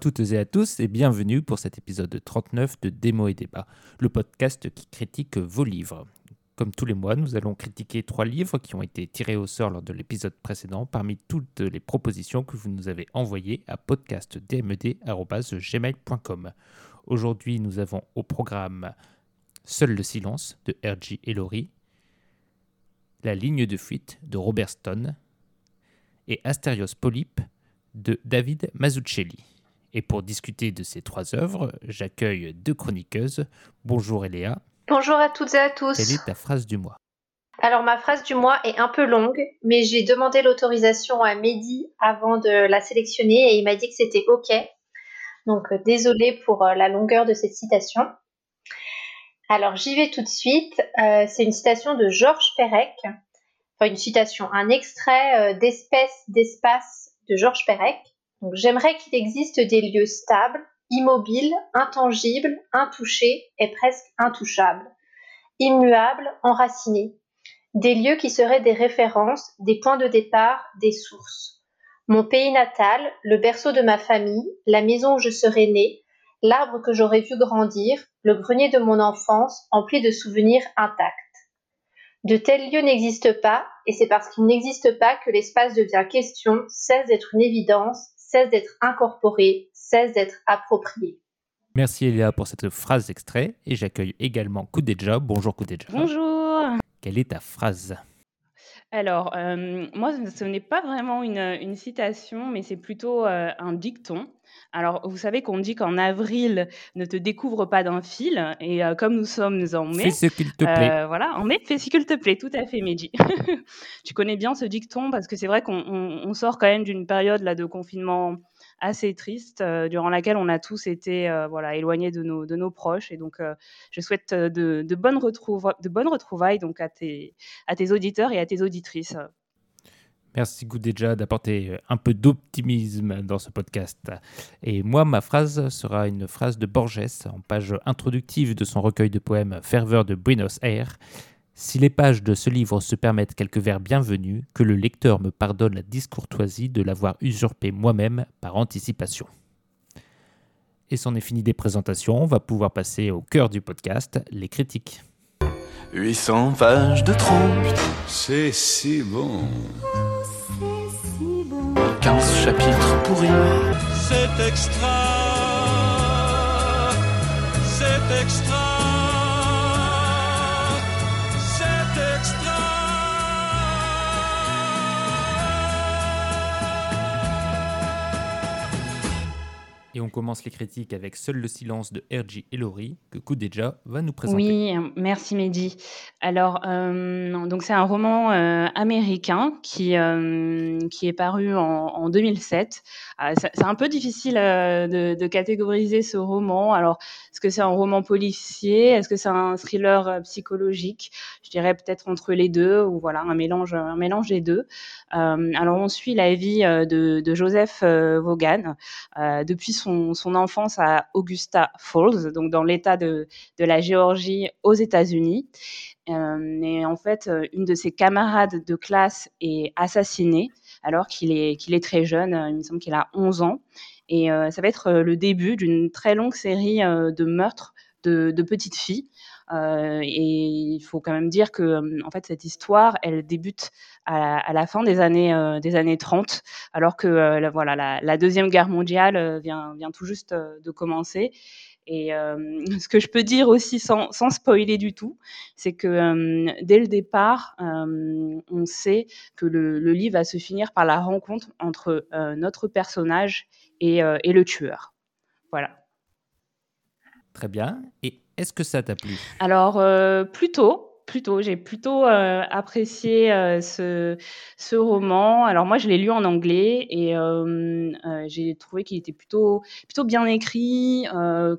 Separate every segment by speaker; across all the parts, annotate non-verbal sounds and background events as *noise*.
Speaker 1: toutes et à tous et bienvenue pour cet épisode 39 de Démo et Débat, le podcast qui critique vos livres. Comme tous les mois, nous allons critiquer trois livres qui ont été tirés au sort lors de l'épisode précédent parmi toutes les propositions que vous nous avez envoyées à podcastdmed.gmail.com. Aujourd'hui, nous avons au programme Seul le silence de R.J. Ellory, La ligne de fuite de Robert Stone et Asterios Polype de David Mazzucchelli. Et pour discuter de ces trois œuvres, j'accueille deux chroniqueuses. Bonjour Eléa.
Speaker 2: Bonjour à toutes et à tous.
Speaker 1: Quelle est ta phrase du mois?
Speaker 2: Alors ma phrase du mois est un peu longue, mais j'ai demandé l'autorisation à Mehdi avant de la sélectionner et il m'a dit que c'était OK. Donc euh, désolé pour euh, la longueur de cette citation. Alors j'y vais tout de suite. Euh, c'est une citation de Georges Perec. Enfin une citation, un extrait d'Espèce d'espace de Georges Perec. J'aimerais qu'il existe des lieux stables, immobile, intangible, intouché et presque intouchable, immuable, enraciné, des lieux qui seraient des références, des points de départ, des sources. Mon pays natal, le berceau de ma famille, la maison où je serais né, l'arbre que j'aurais vu grandir, le grenier de mon enfance, empli de souvenirs intacts. De tels lieux n'existent pas, et c'est parce qu'ils n'existent pas que l'espace devient question, cesse d'être une évidence, cesse d'être incorporé, cesse d'être approprié.
Speaker 1: Merci Elia pour cette phrase extrait et j'accueille également Koudeja. Bonjour Koudeja.
Speaker 3: Bonjour.
Speaker 1: Quelle est ta phrase?
Speaker 3: Alors, euh, moi, ce n'est pas vraiment une, citation, mais c'est plutôt euh, un dicton. Alors, vous savez qu'on dit qu'en avril, ne te découvre pas d'un fil. Et euh, comme nous sommes en mai.
Speaker 1: Fais ce qu'il te plaît.
Speaker 3: voilà, en mai, fais ce qu'il te plaît. Tout à fait, Mehdi. *laughs* tu connais bien ce dicton parce que c'est vrai qu'on sort quand même d'une période là, de confinement assez triste euh, durant laquelle on a tous été euh, voilà, éloignés de nos, de nos proches. Et donc, euh, je souhaite de, de, bonnes de bonnes retrouvailles donc, à, tes, à tes auditeurs et à tes auditrices.
Speaker 1: Merci Goudéja d'apporter un peu d'optimisme dans ce podcast. Et moi, ma phrase sera une phrase de Borges en page introductive de son recueil de poèmes Ferveur de Buenos Aires. Si les pages de ce livre se permettent quelques vers bienvenus, que le lecteur me pardonne la discourtoisie de l'avoir usurpé moi-même par anticipation. Et c'en est fini des présentations, on va pouvoir passer au cœur du podcast, les critiques.
Speaker 4: 800 pages de trompe,
Speaker 5: c'est si bon.
Speaker 4: c'est si bon. 15 chapitres pourris.
Speaker 5: C'est extra, c'est extra.
Speaker 1: Et on commence les critiques avec Seul le silence de R.J. Ellory, que Koudeja va nous présenter.
Speaker 3: Oui, merci Mehdi. Alors, euh, donc c'est un roman euh, américain qui, euh, qui est paru en, 2007. c'est un peu difficile de, de, catégoriser ce roman. Alors, est-ce que c'est un roman policier? Est-ce que c'est un thriller psychologique? Je dirais peut-être entre les deux, ou voilà, un mélange, un mélange des deux. alors, on suit la vie de, de Joseph Vaughan depuis son, enfance à Augusta Falls, donc dans l'État de, la Géorgie aux États-Unis. Euh, et en fait, euh, une de ses camarades de classe est assassinée alors qu'il est, qu'il est très jeune, il me semble qu'il a 11 ans. Et euh, ça va être le début d'une très longue série de meurtres de, de petites filles. Et il faut quand même dire que en fait cette histoire, elle débute à, la fin des années des années 30, alors que la, voilà la, deuxième guerre mondiale vient vient tout juste de commencer. Et *laughs* ce que je peux dire aussi sans, sans spoiler du tout, c'est que dès le départ, on sait que le, le, livre va se finir par la rencontre entre notre personnage et, et, le tueur. Voilà.
Speaker 1: Très bien. Et est-ce que ça t'a plu?
Speaker 3: Alors, euh, plutôt. Plutôt, j'ai plutôt euh, apprécié euh, ce, roman. Alors moi, je l'ai lu en anglais et j'ai trouvé qu'il était plutôt, plutôt bien écrit,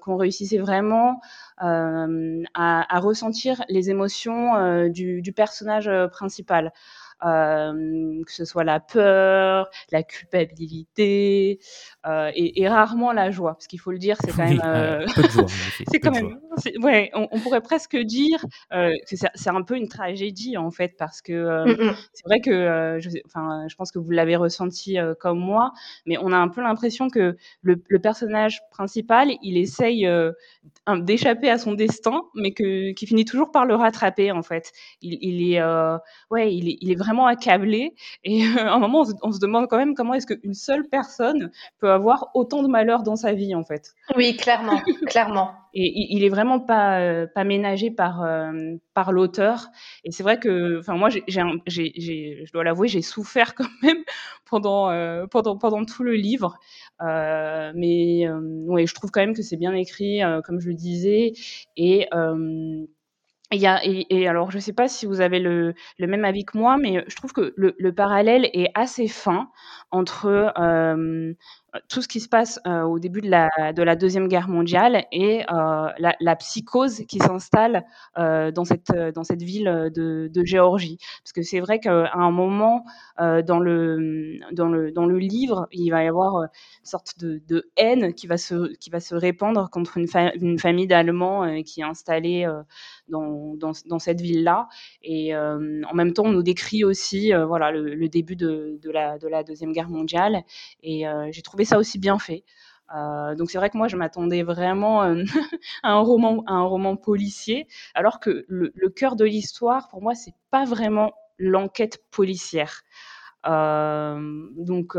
Speaker 3: qu'on réussissait vraiment à, ressentir les émotions du, personnage principal. Que ce soit la peur, la culpabilité et, rarement la joie, parce qu'il faut le dire, c'est quand même. c'est quand même. Ouais, *laughs* on, pourrait presque dire que c'est un peu une tragédie en fait, parce que mmh. c'est vrai que, je, enfin, je pense que vous l'avez ressenti comme moi, mais on a un peu l'impression que le, personnage principal, il essaye d'échapper à son destin, mais que qui finit toujours par le rattraper en fait. Il, est, ouais, il est, il est vraiment accablé. Et à un moment, on se, demande quand même comment est-ce qu'une seule personne peut avoir autant de malheur dans sa vie, en fait.
Speaker 2: Oui, clairement, *laughs* clairement.
Speaker 3: Et il est vraiment pas, euh, pas ménagé par, euh, par l'auteur. Et c'est vrai que, enfin, moi, j'ai, je dois l'avouer, j'ai souffert *laughs* quand même pendant, euh, pendant, pendant tout le livre. mais ouais, je trouve quand même que c'est bien écrit, comme je le disais. Et et, alors, je ne sais pas si vous avez le, même avis que moi, mais je trouve que le, le parallèle est assez fin entre euh, tout ce qui se passe euh, au début de la, de la, Deuxième Guerre mondiale et euh, la, psychose qui s'installe dans, cette, ville de, Géorgie. Parce que c'est vrai qu'à un moment, dans, le, livre, il va y avoir une sorte de, haine qui va, se, répandre contre une famille d'Allemands qui est installée dans, cette ville-là. Et en même temps, on nous décrit aussi voilà, le, le début de, la, de la Deuxième Guerre mondiale. Et j'ai trouvé ça aussi bien fait. Euh, donc c'est vrai que moi je m'attendais vraiment euh, *laughs* à un roman, policier, alors que le, cœur de l'histoire pour moi c'est pas vraiment l'enquête policière. Donc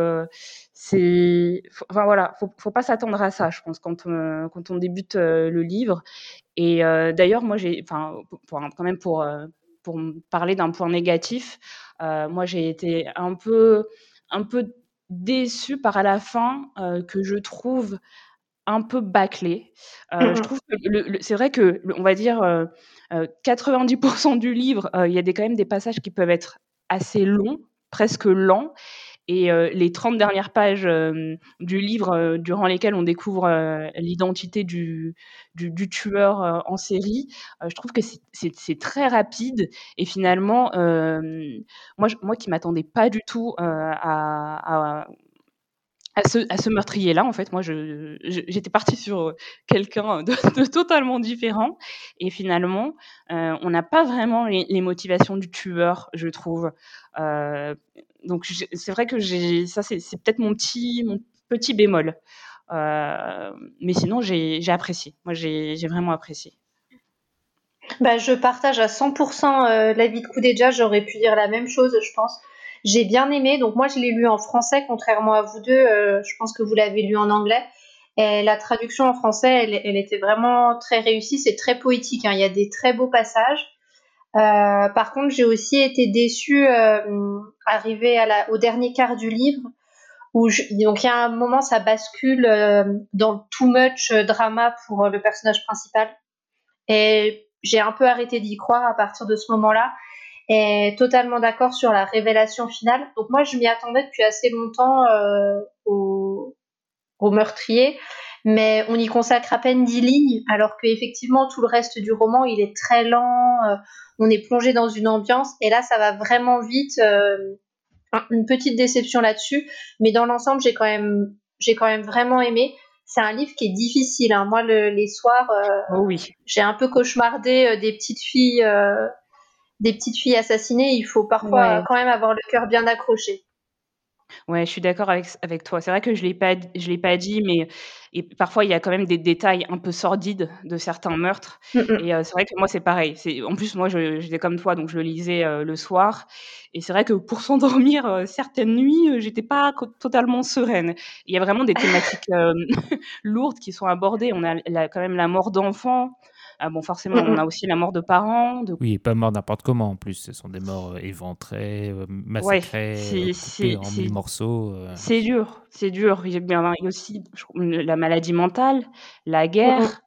Speaker 3: c'est, enfin voilà, faut, faut pas s'attendre à ça, je pense quand on, quand on débute le livre. Et d'ailleurs moi j'ai, enfin pour, quand même pour pour parler d'un point négatif, moi j'ai été un peu un peu déçue par la fin euh, que je trouve un peu bâclée. Euh, je mmh trouve que c'est vrai que, on va dire, 90% euh, du livre, il y a des, quand même des passages qui peuvent être assez longs, presque lents. Et les 30 dernières pages du livre durant lesquelles on découvre l'identité du, du, tueur en série, je trouve que c'est très rapide. Et finalement, moi, moi qui m'attendais pas du tout à à ce meurtrier-là, en fait, moi, j'étais partie sur quelqu'un *laughs* de, totalement différent. Et finalement, euh, on n'a pas vraiment les, motivations du tueur, je trouve. Euh, donc, c'est vrai que ça, c'est, peut-être mon petit, mon petit bémol. Euh, mais sinon, j'ai, apprécié. Moi, j'ai, j'ai vraiment apprécié.
Speaker 2: Bah, je partage à 100% l'avis de Koudéja. J'aurais pu dire la même chose, je pense. J'ai bien aimé. Donc moi, je l'ai lu en français, contrairement à vous deux. Euh, je pense que vous l'avez lu en anglais. Et la traduction en français, elle, était vraiment très réussie. C'est très poétique. Hein. Il y a des très beaux passages. Euh, par contre, j'ai aussi été déçue euh, arrivée au dernier quart du livre, où donc il y a un moment, ça bascule dans too much drama pour le personnage principal. Et j'ai un peu arrêté d'y croire à partir de ce moment-là est totalement d'accord sur la révélation finale. Donc moi, je m'y attendais depuis assez longtemps euh, au, au, meurtrier, mais on y consacre à peine dix lignes, alors qu'effectivement, tout le reste du roman, il est très lent, euh, on est plongé dans une ambiance, et là, ça va vraiment vite. Euh, une petite déception là-dessus, mais dans l'ensemble, j'ai quand même, j'ai quand même vraiment aimé. C'est un livre qui est difficile. Hein. Moi, le, les soirs,
Speaker 3: oh oui.
Speaker 2: j'ai un peu cauchemardé des petites filles des petites filles assassinées, il faut parfois quand même avoir le cœur bien accroché.
Speaker 3: Ouais, je suis d'accord avec, avec toi. C'est vrai que je l'ai pas, je l'ai pas dit, mais et parfois il y a quand même des détails un peu sordides de certains meurtres. Mm, mm. Et euh, c'est vrai que moi c'est pareil. C'est en plus moi j'étais comme toi, donc je le lisais euh, le soir. Et c'est vrai que pour *laughs* s'endormir euh, certaines nuits, j'étais pas totalement sereine. Il y a vraiment des thématiques *laughs* lourdes qui sont abordées. On a quand même la mort d'enfants. Ah bon, forcément, on a aussi la mort de parents. De...
Speaker 1: Oui, pas mort n'importe comment en plus. Ce sont des morts euh, éventrées, euh, massacrées, ouais, en mille morceaux.
Speaker 3: Euh. C'est dur, c'est dur. Il y a aussi la maladie mentale, la guerre.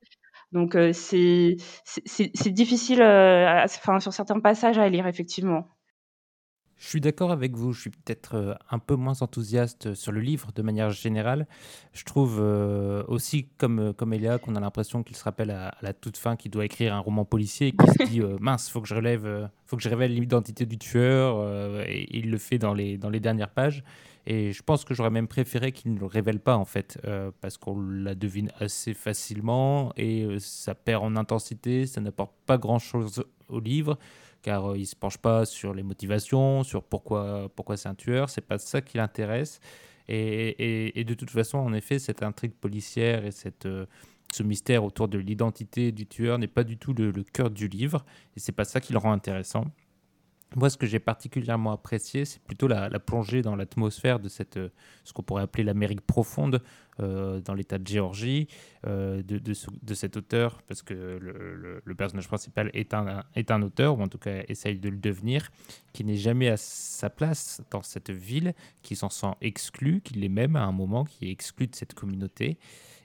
Speaker 3: Donc c'est c'est difficile, enfin, sur certains passages à lire, effectivement.
Speaker 1: Je suis d'accord avec vous, je suis peut-être euh, un peu moins enthousiaste sur le livre de manière générale. Je trouve euh, aussi, comme, euh, comme Elia, qu'on a l'impression qu'il se rappelle à, la toute fin qu'il doit écrire un roman policier et qu'il se dit mince, faut que je relève, faut que je révèle l'identité du tueur et il le fait dans les, dans les dernières pages. Et je pense que j'aurais même préféré qu'il ne le révèle pas en fait, parce qu'on la devine assez facilement et ça perd en intensité, ça n'apporte pas grand-chose au livre car euh, il se penche pas sur les motivations, sur pourquoi, pourquoi c'est un tueur, c'est pas ça qui l'intéresse. Et, de toute façon, en effet, cette intrigue policière et cette, euh, ce mystère autour de l'identité du tueur n'est pas du tout le, cœur du livre, et c'est pas ça qui le rend intéressant. Moi, ce que j'ai particulièrement apprécié, c'est plutôt la, plongée dans l'atmosphère de cette, euh, ce qu'on pourrait appeler l'Amérique profonde, dans l'État de Géorgie, euh, de, de, cet auteur, parce que le, personnage principal est un, est un auteur, ou en tout cas essaye de le devenir, qui n'est jamais à sa place dans cette ville, qui s'en sent exclu, qui l'est même à un moment, qui est exclu de cette communauté.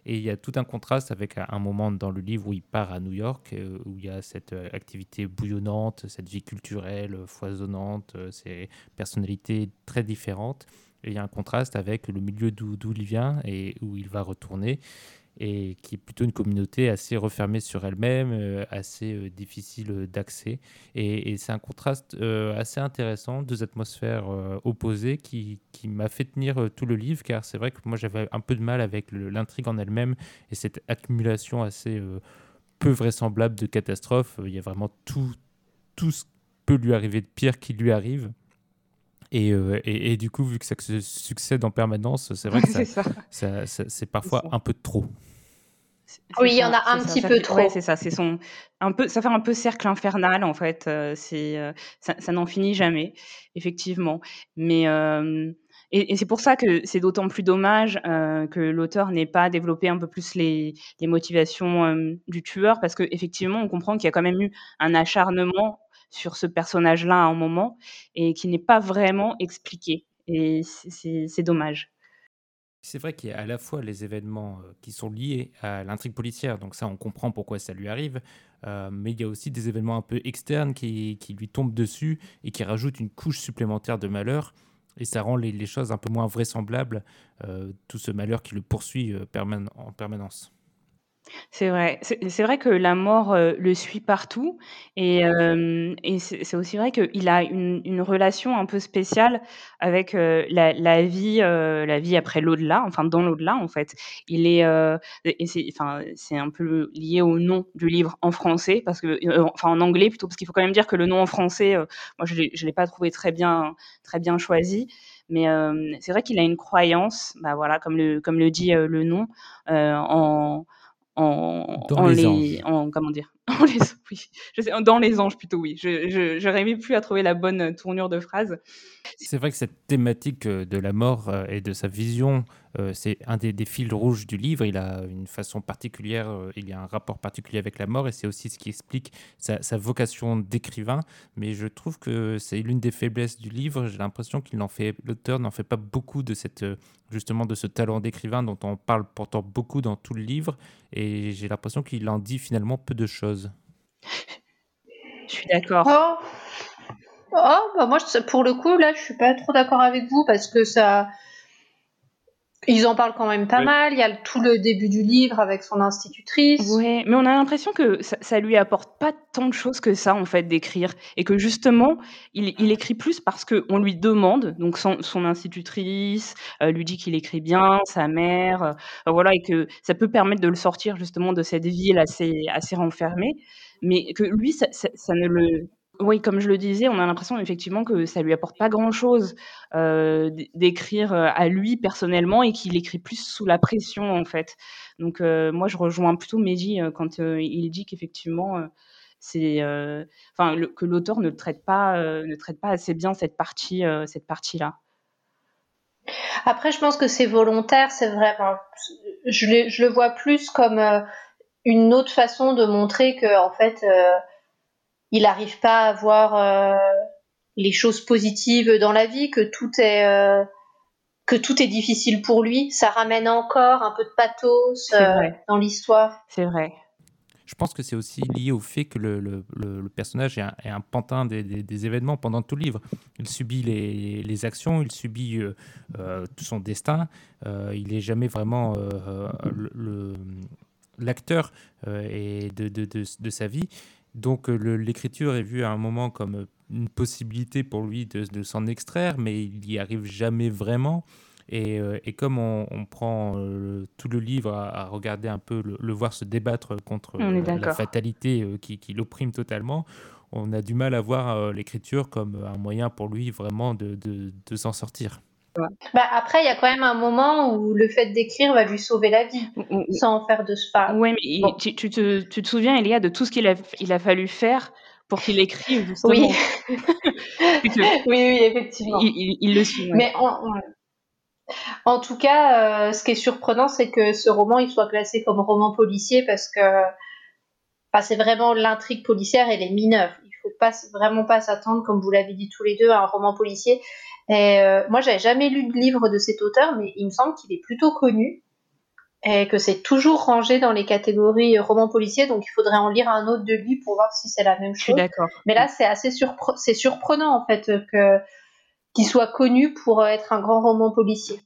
Speaker 1: Et il y a tout un contraste avec un moment dans le livre où il part à New York, euh, où il y a cette euh, activité bouillonnante, cette vie culturelle euh, foisonnante, ces personnalités très différentes. Il y a un contraste avec le milieu d'où il vient et où il va retourner et qui est plutôt une communauté assez refermée sur elle-même, euh, assez euh, difficile d'accès. Et, c'est un contraste euh, assez intéressant, deux atmosphères opposées qui, qui m'a fait tenir tout le livre, car c'est vrai que moi j'avais un peu de mal avec l'intrigue en elle-même et cette accumulation assez peu vraisemblable de catastrophes. Il y a vraiment tout, tout ce peut lui arriver de pire qui lui arrive. Et, et, du coup, vu que ça se succède en permanence, c'est vrai que *laughs* ça, ça, c'est parfois un peu trop.
Speaker 2: Oui, il y en a un petit peu trop.
Speaker 3: c'est ça. C'est son un peu, ça fait un peu cercle infernal en fait. Euh, c'est euh, ça, n'en finit jamais, effectivement. Mais euh, et, c'est pour ça que c'est d'autant plus dommage que l'auteur n'ait pas développé un peu plus les, les motivations du tueur, parce que effectivement, on comprend qu'il y a quand même eu un acharnement sur ce personnage-là à un moment et qui n'est pas vraiment expliqué. Et c'est dommage.
Speaker 1: C'est vrai qu'il y a à la fois les événements euh, qui sont liés à l'intrigue policière, donc ça on comprend pourquoi ça lui arrive, euh, mais il y a aussi des événements un peu externes qui, lui tombent dessus et qui rajoutent une couche supplémentaire de malheur, et ça rend les, choses un peu moins vraisemblables, euh, tout ce malheur qui le poursuit en permanence.
Speaker 3: C'est vrai. C'est vrai que la mort, euh, le suit partout et et c'est aussi vrai qu'il a une une relation un peu spéciale avec, euh, la la vie, euh, la vie après l'au-delà, enfin dans l'au-delà, en fait. Il est, et c'est enfin, c'est un peu lié au nom du livre en français parce que, enfin en anglais plutôt, parce qu'il faut quand même dire que le nom en français, moi je l'ai l'ai pas trouvé très bien très bien choisi. Mais, c'est vrai qu'il a une croyance, bah, voilà, comme le comme le dit, le nom, en en, les, en comment dire *laughs* les, oui, je sais, dans les anges plutôt oui. Je j'arrivais plus à trouver la bonne tournure de phrase.
Speaker 1: C'est vrai que cette thématique euh, de la mort euh, et de sa vision euh, c'est un des, des, fils rouges du livre. Il a une façon particulière il y a un rapport particulier avec la mort et c'est aussi ce qui explique sa, sa vocation d'écrivain. Mais je trouve que c'est l'une des faiblesses du livre. J'ai l'impression qu'il n'en fait l'auteur n'en fait pas beaucoup de cette justement de ce talent d'écrivain dont on parle pourtant beaucoup dans tout le livre. Et j'ai l'impression qu'il en dit finalement peu de choses.
Speaker 3: Je suis d'accord.
Speaker 2: Oh, oh bah moi pour le coup là je suis pas trop d'accord avec vous parce que ça ils en parlent quand même pas mal. Il y a tout le début du livre avec son institutrice.
Speaker 3: Oui, mais on a l'impression que ça, ça, lui apporte pas tant de choses que ça, en fait, d'écrire. Et que justement, il, il, écrit plus parce qu'on lui demande, donc son, son institutrice euh, lui dit qu'il écrit bien, sa mère, euh, voilà, et que ça peut permettre de le sortir justement de cette ville assez, assez renfermée. Mais que lui, ça, ça, ça ne le oui, comme je le disais, on a l'impression effectivement que ça lui apporte pas grand-chose euh, d'écrire euh, à lui personnellement et qu'il écrit plus sous la pression en fait. Donc euh, moi, je rejoins plutôt Mehdi quand il dit qu'effectivement c'est, enfin, que l'auteur ne traite pas, ne traite pas assez bien cette partie, cette partie-là.
Speaker 2: Après, je pense que c'est volontaire, c'est vrai. je, je, le vois plus comme une autre façon de montrer que en fait il n'arrive pas à voir euh, les choses positives dans la vie, que tout est euh, que tout est difficile pour lui. Ça ramène encore un peu de pathos euh, dans l'histoire.
Speaker 3: C'est vrai.
Speaker 1: je pense que c'est aussi lié au fait que le, le, le, personnage est un, est un pantin des, des, des, événements pendant tout le livre. Il subit les, les actions, il subit euh, euh, tout son destin. Euh, il n'est jamais vraiment euh, l'acteur de, de, de, de, sa vie. Donc l'écriture est vue à un moment comme une possibilité pour lui de, s'en extraire, mais il n'y arrive jamais vraiment. Et, euh, et comme on, on prend euh, tout le livre à, à, regarder un peu, le, le voir se débattre contre euh, la fatalité qui, qui l'opprime totalement, on a du mal à voir l'écriture comme un moyen pour lui vraiment de, de, de s'en sortir.
Speaker 2: Bah après, il y a quand même un moment où le fait d'écrire va lui sauver la vie, sans faire de spa.
Speaker 3: Oui, mais bon. tu, tu, te, tu, te, souviens, Elia, de tout ce qu'il a, il a fallu faire pour qu'il écrive, justement? *laughs*
Speaker 2: Oui, oui, oui, effectivement.
Speaker 3: Il, il, il le suit.
Speaker 2: Ouais. Mais on, on... En tout cas, euh, ce qui est surprenant, c'est que ce roman il soit classé comme roman policier parce que enfin, c'est vraiment l'intrigue policière et les mineurs. Il faut pas vraiment pas s'attendre, comme vous l'avez dit tous les deux, à un roman policier. Et euh, moi, j'avais jamais lu de livre de cet auteur, mais il me semble qu'il est plutôt connu et que c'est toujours rangé dans les catégories roman policier. Donc, il faudrait en lire un autre de lui pour voir si c'est la même chose. Je
Speaker 3: suis d'accord.
Speaker 2: Mais là, c'est assez surpre c'est surprenant en fait que qu'il soit connu pour être un grand roman policier.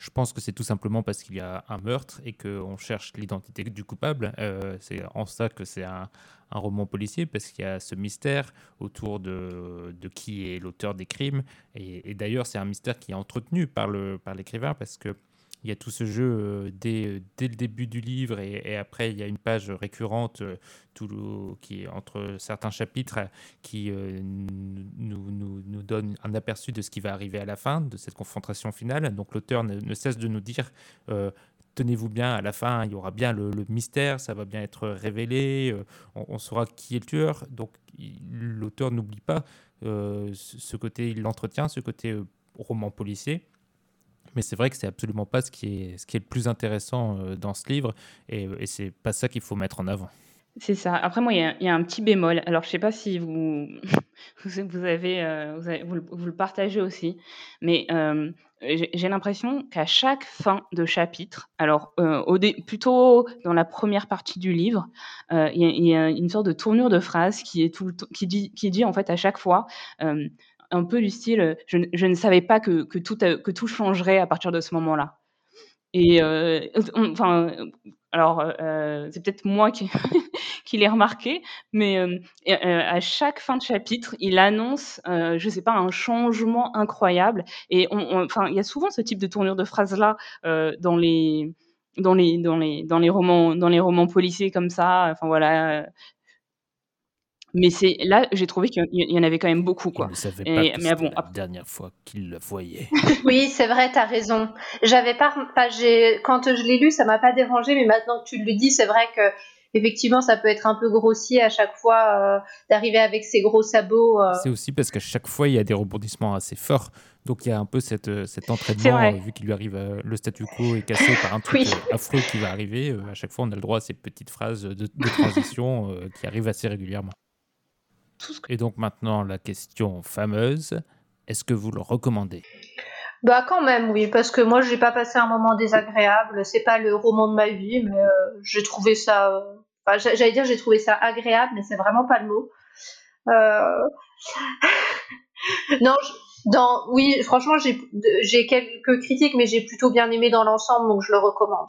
Speaker 1: Je pense que c'est tout simplement parce qu'il y a un meurtre et qu'on cherche l'identité du coupable. Euh, c'est en ça que c'est un, roman policier, parce qu'il y a ce mystère autour de, qui est l'auteur des crimes. Et, d'ailleurs, c'est un mystère qui est entretenu par l'écrivain, par parce que il y a tout ce jeu euh, dès, dès, le début du livre et, après il y a une page récurrente euh, tout le, qui est entre certains chapitres qui euh, nous, nous, nous, donne un aperçu de ce qui va arriver à la fin de cette confrontation finale. Donc l'auteur ne, cesse de nous dire euh, tenez-vous bien, à la fin, il y aura bien le, mystère, ça va bien être révélé, euh, on, saura qui est le tueur. Donc l'auteur n'oublie pas euh, ce côté, il l'entretient, ce côté euh, roman policier. Mais c'est vrai que c'est absolument pas ce qui est, ce qui est le plus intéressant euh, dans ce livre, et, et c'est pas ça qu'il faut mettre en avant.
Speaker 3: C'est ça. Après, moi, il y, a un petit bémol. Alors, je sais pas si vous, *laughs* vous, euh, vous, le partagez aussi, mais euh, j'ai l'impression qu'à chaque fin de chapitre, alors plutôt dans la première partie du livre, il y, a une sorte de tournure de phrase qui est tout qui dit, qui dit en fait à chaque fois un peu du style je, je ne savais pas que, tout, que tout changerait à partir de ce moment-là. Et euh, enfin, alors euh, c'est peut-être moi qui, *laughs* l'ai remarqué, mais euh, à chaque fin de chapitre, il annonce, euh, je sais pas, un changement incroyable. Et enfin, il y a souvent ce type de tournure de phrase là dans les dans les dans les dans les romans dans les romans policiers comme ça. Enfin voilà, mais c'est là, j'ai trouvé qu'il y en avait quand même beaucoup, quoi.
Speaker 1: Ne savait pas Et, mais bon, la dernière fois qu'il le voyait. *laughs*
Speaker 2: oui, c'est vrai, t'as raison. J'avais pas, quand je l'ai lu, ça m'a pas dérangé, mais maintenant que tu le dis, c'est vrai que effectivement, ça peut être un peu grossier à chaque fois euh, d'arriver avec ses gros sabots. Euh.
Speaker 1: C'est aussi parce qu'à chaque fois, il y a des rebondissements assez forts. Donc il y a un peu cette, euh, cet entraînement, vu qu'il lui arrive le statu quo est cassé par un *laughs* truc oui. affreux qui va arriver. à chaque fois, on a le droit à ces petites phrases de, de transition qui arrivent assez régulièrement. Et donc maintenant, la question fameuse, est-ce que vous le recommandez?
Speaker 2: Bah quand même oui parce que moi j'ai pas passé un moment désagréable. C'est pas le roman de ma vie mais euh, j'ai trouvé ça euh, enfin, j'allais dire j'ai trouvé ça agréable mais c'est vraiment pas le mot. Euh... *laughs* non je, dans oui franchement j'ai j'ai quelques critiques mais j'ai plutôt bien aimé dans l'ensemble donc je le recommande.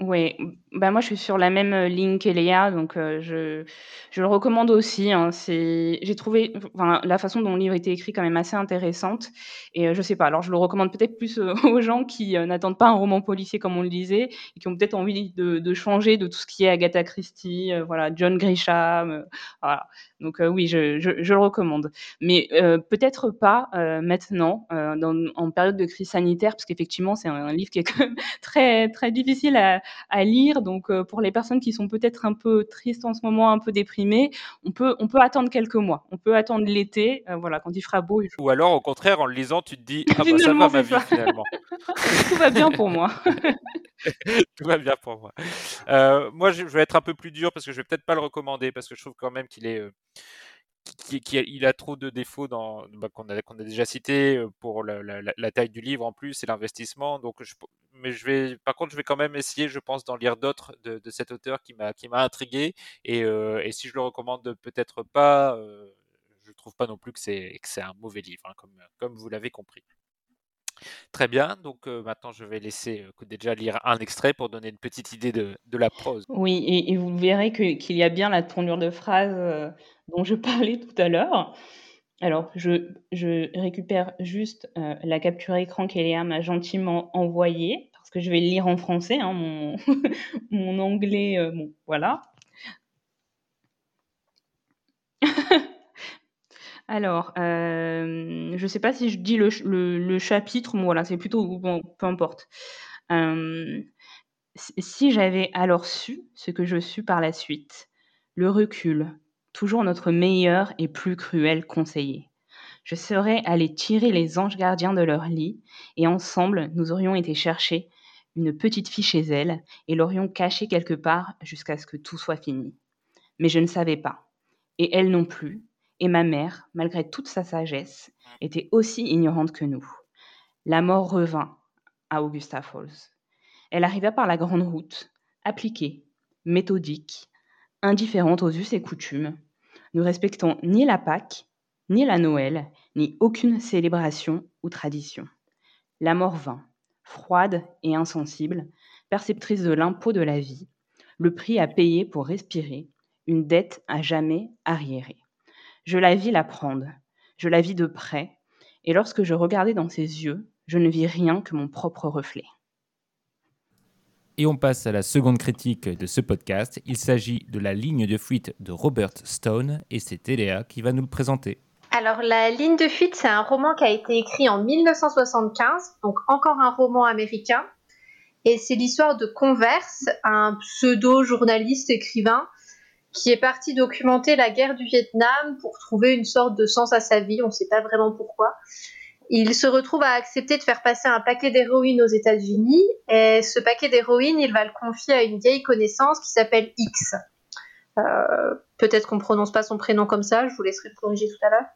Speaker 3: Oui, bah, moi je suis sur la même ligne qu'Eléa, donc euh, je, je le recommande aussi. Hein. J'ai trouvé, la façon dont le livre était écrit quand même assez intéressante. Et euh, je sais pas, alors je le recommande peut-être plus euh, *laughs* aux gens qui n'attendent pas un roman policier comme on le disait, et qui ont peut-être envie de, changer de tout ce qui est Agatha Christie, voilà, John Grisham, voilà. Donc oui, je, je, le recommande. Mais peut-être pas maintenant, en période de crise sanitaire, parce qu'effectivement c'est un, livre qui est *laughs* très très difficile à lire. Donc, euh, pour les personnes qui sont peut-être un peu tristes en ce moment, un peu déprimées, on peut, on peut attendre quelques mois. On peut attendre l'été, euh, voilà, quand il fera beau. Il
Speaker 6: Ou alors, au contraire, en le lisant, tu te dis Ah, bah, ça va ma vie, finalement. *laughs*
Speaker 3: Tout va bien pour moi. *laughs*
Speaker 6: Tout va bien pour moi. Euh, moi, je vais être un peu plus dur parce que je vais peut-être pas le recommander parce que je trouve quand même qu'il est. Euh, qui, il a trop de défauts bah, qu'on a, déjà cité pour la, taille du livre en plus et l'investissement. Donc, mais je vais, par contre, je vais quand même essayer, je pense, d'en lire d'autres de, cet auteur qui m'a intrigué. Et, euh, et, si je le recommande peut-être pas, euh, je trouve pas non plus que c'est un mauvais livre, hein, comme vous l'avez compris. Très bien, donc euh, maintenant je vais laisser euh, déjà lire un extrait pour donner une petite idée de, la prose.
Speaker 3: Oui, et, vous verrez qu'il y a bien la tournure de phrase euh, dont je parlais tout à l'heure. Alors, je, récupère juste euh, la capture écran qu'Eléa m'a gentiment envoyée, parce que je vais le lire en français, hein, mon, *laughs* anglais, euh, bon, voilà. *laughs* Alors, euh, je ne sais pas si je dis le, chapitre, mais voilà, c'est plutôt, bon, peu importe. Si j'avais alors su ce que je suis par la suite, le recul, toujours notre meilleur et plus cruel conseiller. Je serais allé tirer les anges gardiens de leur lit, et ensemble nous aurions été chercher une petite fille chez elle, et l'aurions cachée quelque part jusqu'à ce que tout soit fini. Mais je ne savais pas, et elle non plus, et ma mère, malgré toute sa sagesse, était aussi ignorante que nous. La mort revint à Augusta Falls. Elle arriva par la grande route, appliquée, méthodique, indifférente aux us et coutumes, nous respectons ni la Pâque, ni la Noël, ni aucune célébration ou tradition. La mort vint, froide et insensible, perceptrice de l'impôt de la vie, le prix à payer pour respirer, une dette à jamais arriérée. Je la vis la prendre, je la vis de près, et lorsque je regardais dans ses yeux, je ne vis rien que mon propre reflet.
Speaker 1: Et on passe à la seconde critique de ce podcast. Il s'agit de la ligne de fuite de Robert Stone et c'est Eléa qui va nous le présenter.
Speaker 2: Alors, La ligne de fuite, c'est un roman qui a été écrit en 1975, donc encore un roman américain. Et c'est l'histoire de Converse, un pseudo-journaliste écrivain qui est parti documenter la guerre du Vietnam pour trouver une sorte de sens à sa vie, on ne sait pas vraiment pourquoi. Il se retrouve à accepter de faire passer un paquet d'héroïne aux États-Unis et ce paquet d'héroïne, il va le confier à une vieille connaissance qui s'appelle X. Euh, Peut-être qu'on prononce pas son prénom comme ça, je vous laisserai corriger tout à l'heure.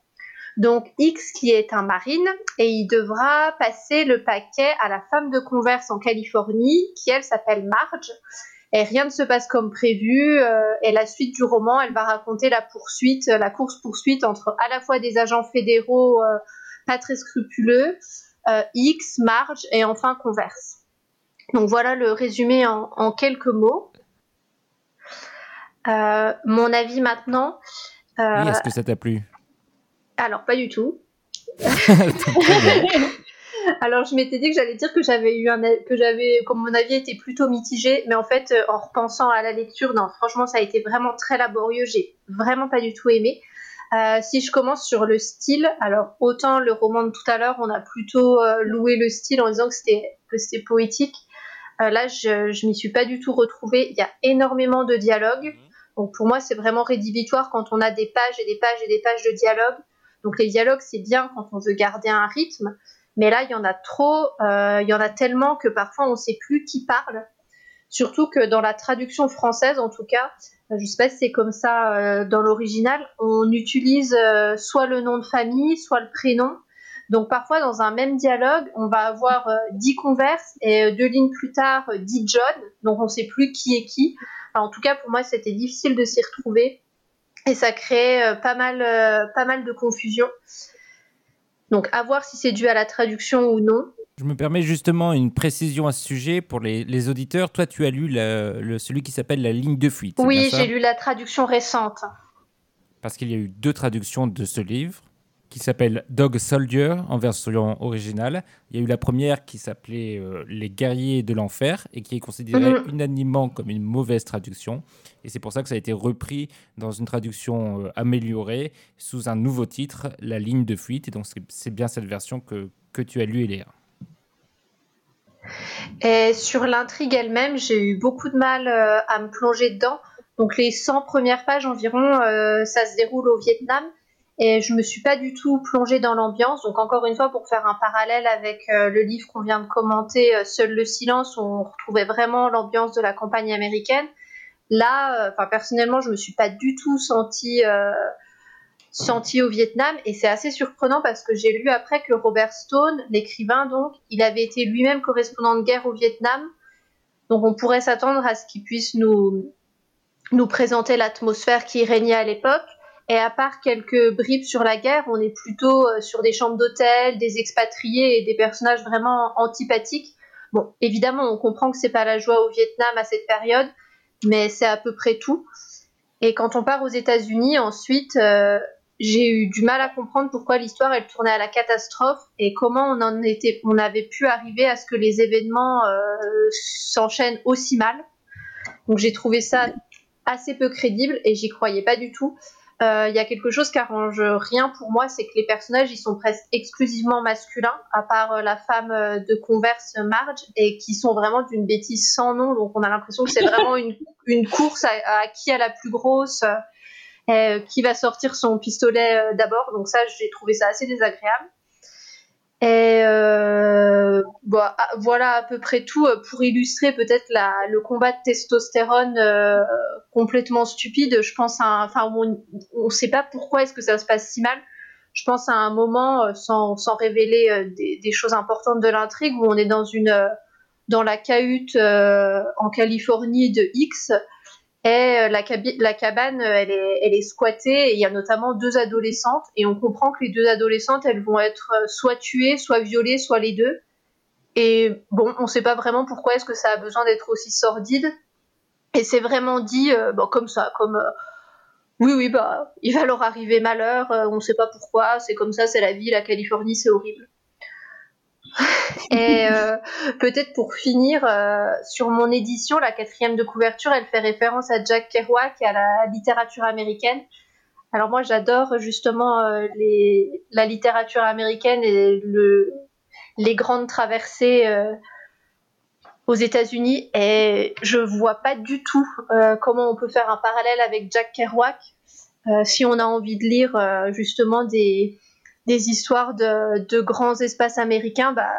Speaker 2: Donc X qui est un marine et il devra passer le paquet à la femme de converse en Californie qui elle s'appelle Marge. Et rien ne se passe comme prévu. Euh, et la suite du roman, elle va raconter la poursuite, la course poursuite entre à la fois des agents fédéraux euh, pas très scrupuleux, euh, X, Marge et enfin Converse. Donc voilà le résumé en, en quelques mots. Euh, mon avis maintenant.
Speaker 1: Euh, oui, est-ce que ça t'a plu?
Speaker 2: Alors pas du tout. *laughs* *laughs* Alors je m'étais dit que j'allais dire que j'avais eu un que j'avais comme mon avis était plutôt mitigé, mais en fait en repensant à la lecture, non franchement ça a été vraiment très laborieux, j'ai vraiment pas du tout aimé. Euh, si je commence sur le style, alors autant le roman de tout à l'heure, on a plutôt euh, loué le style en disant que c'était que c'était poétique. Euh, là, je, je m'y suis pas du tout retrouvée. Il y a énormément de dialogues. Donc pour moi, c'est vraiment rédhibitoire quand on a des pages et des pages et des pages de dialogue. Donc les dialogues, c'est bien quand on veut garder un rythme, mais là, il y en a trop, il y en a tellement que parfois on ne sait plus qui parle. Surtout que dans la traduction française, en tout cas, je ne sais pas si c'est comme ça euh, dans l'original, on utilise euh, soit le nom de famille, soit le prénom. Donc parfois dans un même dialogue, on va avoir euh, dix converses et euh, deux lignes plus tard euh, dix John. Donc on ne sait plus qui est qui. En tout cas pour moi c'était difficile de s'y retrouver et ça crée euh, pas mal, euh, pas mal de confusion. Donc à voir si c'est dû à la traduction ou non.
Speaker 1: Je me permets justement une précision à ce sujet pour les, les auditeurs. Toi, tu as lu la- le, celui qui s'appelle La ligne de fuite.
Speaker 2: Oui, j'ai lu la traduction récente.
Speaker 1: Parce qu'il y a eu deux traductions de ce livre qui s'appelle Dog Soldier en version originale. Il y a eu la première qui s'appelait euh, Les guerriers de l'enfer et qui est considérée
Speaker 2: Mhm.
Speaker 1: unanimement comme une mauvaise traduction. Et c'est pour ça que ça a été repris dans une traduction euh, améliorée sous un nouveau titre, La ligne de fuite. Et donc c'est- bien cette version que, que tu as lue, Eléa.
Speaker 2: Et sur l'intrigue elle-même, j'ai eu beaucoup de mal euh, à me plonger dedans. Donc les 100 premières pages environ, euh, ça se déroule au Vietnam. Et je me suis pas du tout plongée dans l'ambiance. Donc encore une fois, pour faire un parallèle avec euh, le livre qu'on vient de commenter, Seul le silence, où on retrouvait vraiment l'ambiance de la campagne américaine. Là, enfin personnellement, je me suis pas du tout sentie senti au Vietnam. Et c'est assez surprenant parce que j'ai lu après que Robert Stone, l'écrivain donc, il avait été lui-même correspondant de guerre au Vietnam. Donc on pourrait s'attendre à ce qu'il puisse nous, nous présenter l'atmosphère qui régnait à l'époque. Et à part quelques bribes sur la guerre, on est plutôt euh, sur des chambres d'hôtel, des expatriés et des personnages vraiment antipathiques. Bon, évidemment, on comprend que c'est pas la joie au Vietnam à cette période, mais c'est à peu près tout. Et quand on part aux États-Unis, ensuite, euh, j'ai eu du mal à comprendre pourquoi l'histoire elle tournait à la catastrophe et comment on en était, on avait pu arriver à ce que les événements euh, s'enchaînent aussi mal. Donc j'ai trouvé ça assez peu crédible et j'y croyais pas du tout. Euh, il y a quelque chose qui arrange rien pour moi, c'est que les personnages ils sont presque exclusivement masculins, à part euh, la femme euh, de converse Marge, et qui sont vraiment d'une bêtise sans nom. Donc on a l'impression que c'est vraiment une, une course à, à, qui a la plus grosse, euh, qui va sortir son pistolet d'abord. Donc ça, j'ai trouvé ça assez désagréable. Et euh, bon, ah, voilà à peu près tout pour illustrer peut-être le combat de testostérone euh, complètement stupide. Je pense à, enfin, on ne sait pas pourquoi est-ce que ça se passe si mal. Je pense à un moment, euh, sans, sans révéler euh, des, des, choses importantes de l'intrigue, où on est dans une dans la cahute en Californie de X et euh, la, cabane, euh, elle est, elle est squattée et il y a notamment deux adolescentes et on comprend que les deux adolescentes, elles vont être euh, soit tuées, soit violées, soit les deux. Et bon, on ne sait pas vraiment pourquoi est-ce que ça a besoin d'être aussi sordide. Et c'est vraiment dit bon, comme ça, comme oui, oui, bah, il va leur arriver malheur, on ne sait pas pourquoi, c'est comme ça, c'est la vie, la Californie, c'est horrible. Et euh, peut-être pour finir, euh, sur mon édition, la quatrième de couverture, elle fait référence à Jack Kerouac et à la littérature américaine. Alors moi, j'adore justement euh, la littérature américaine et le, les grandes traversées aux États-Unis. Et je vois pas du tout comment on peut faire un parallèle avec Jack Kerouac si on a envie de lire justement des des histoires de, de, grands espaces américains, bah,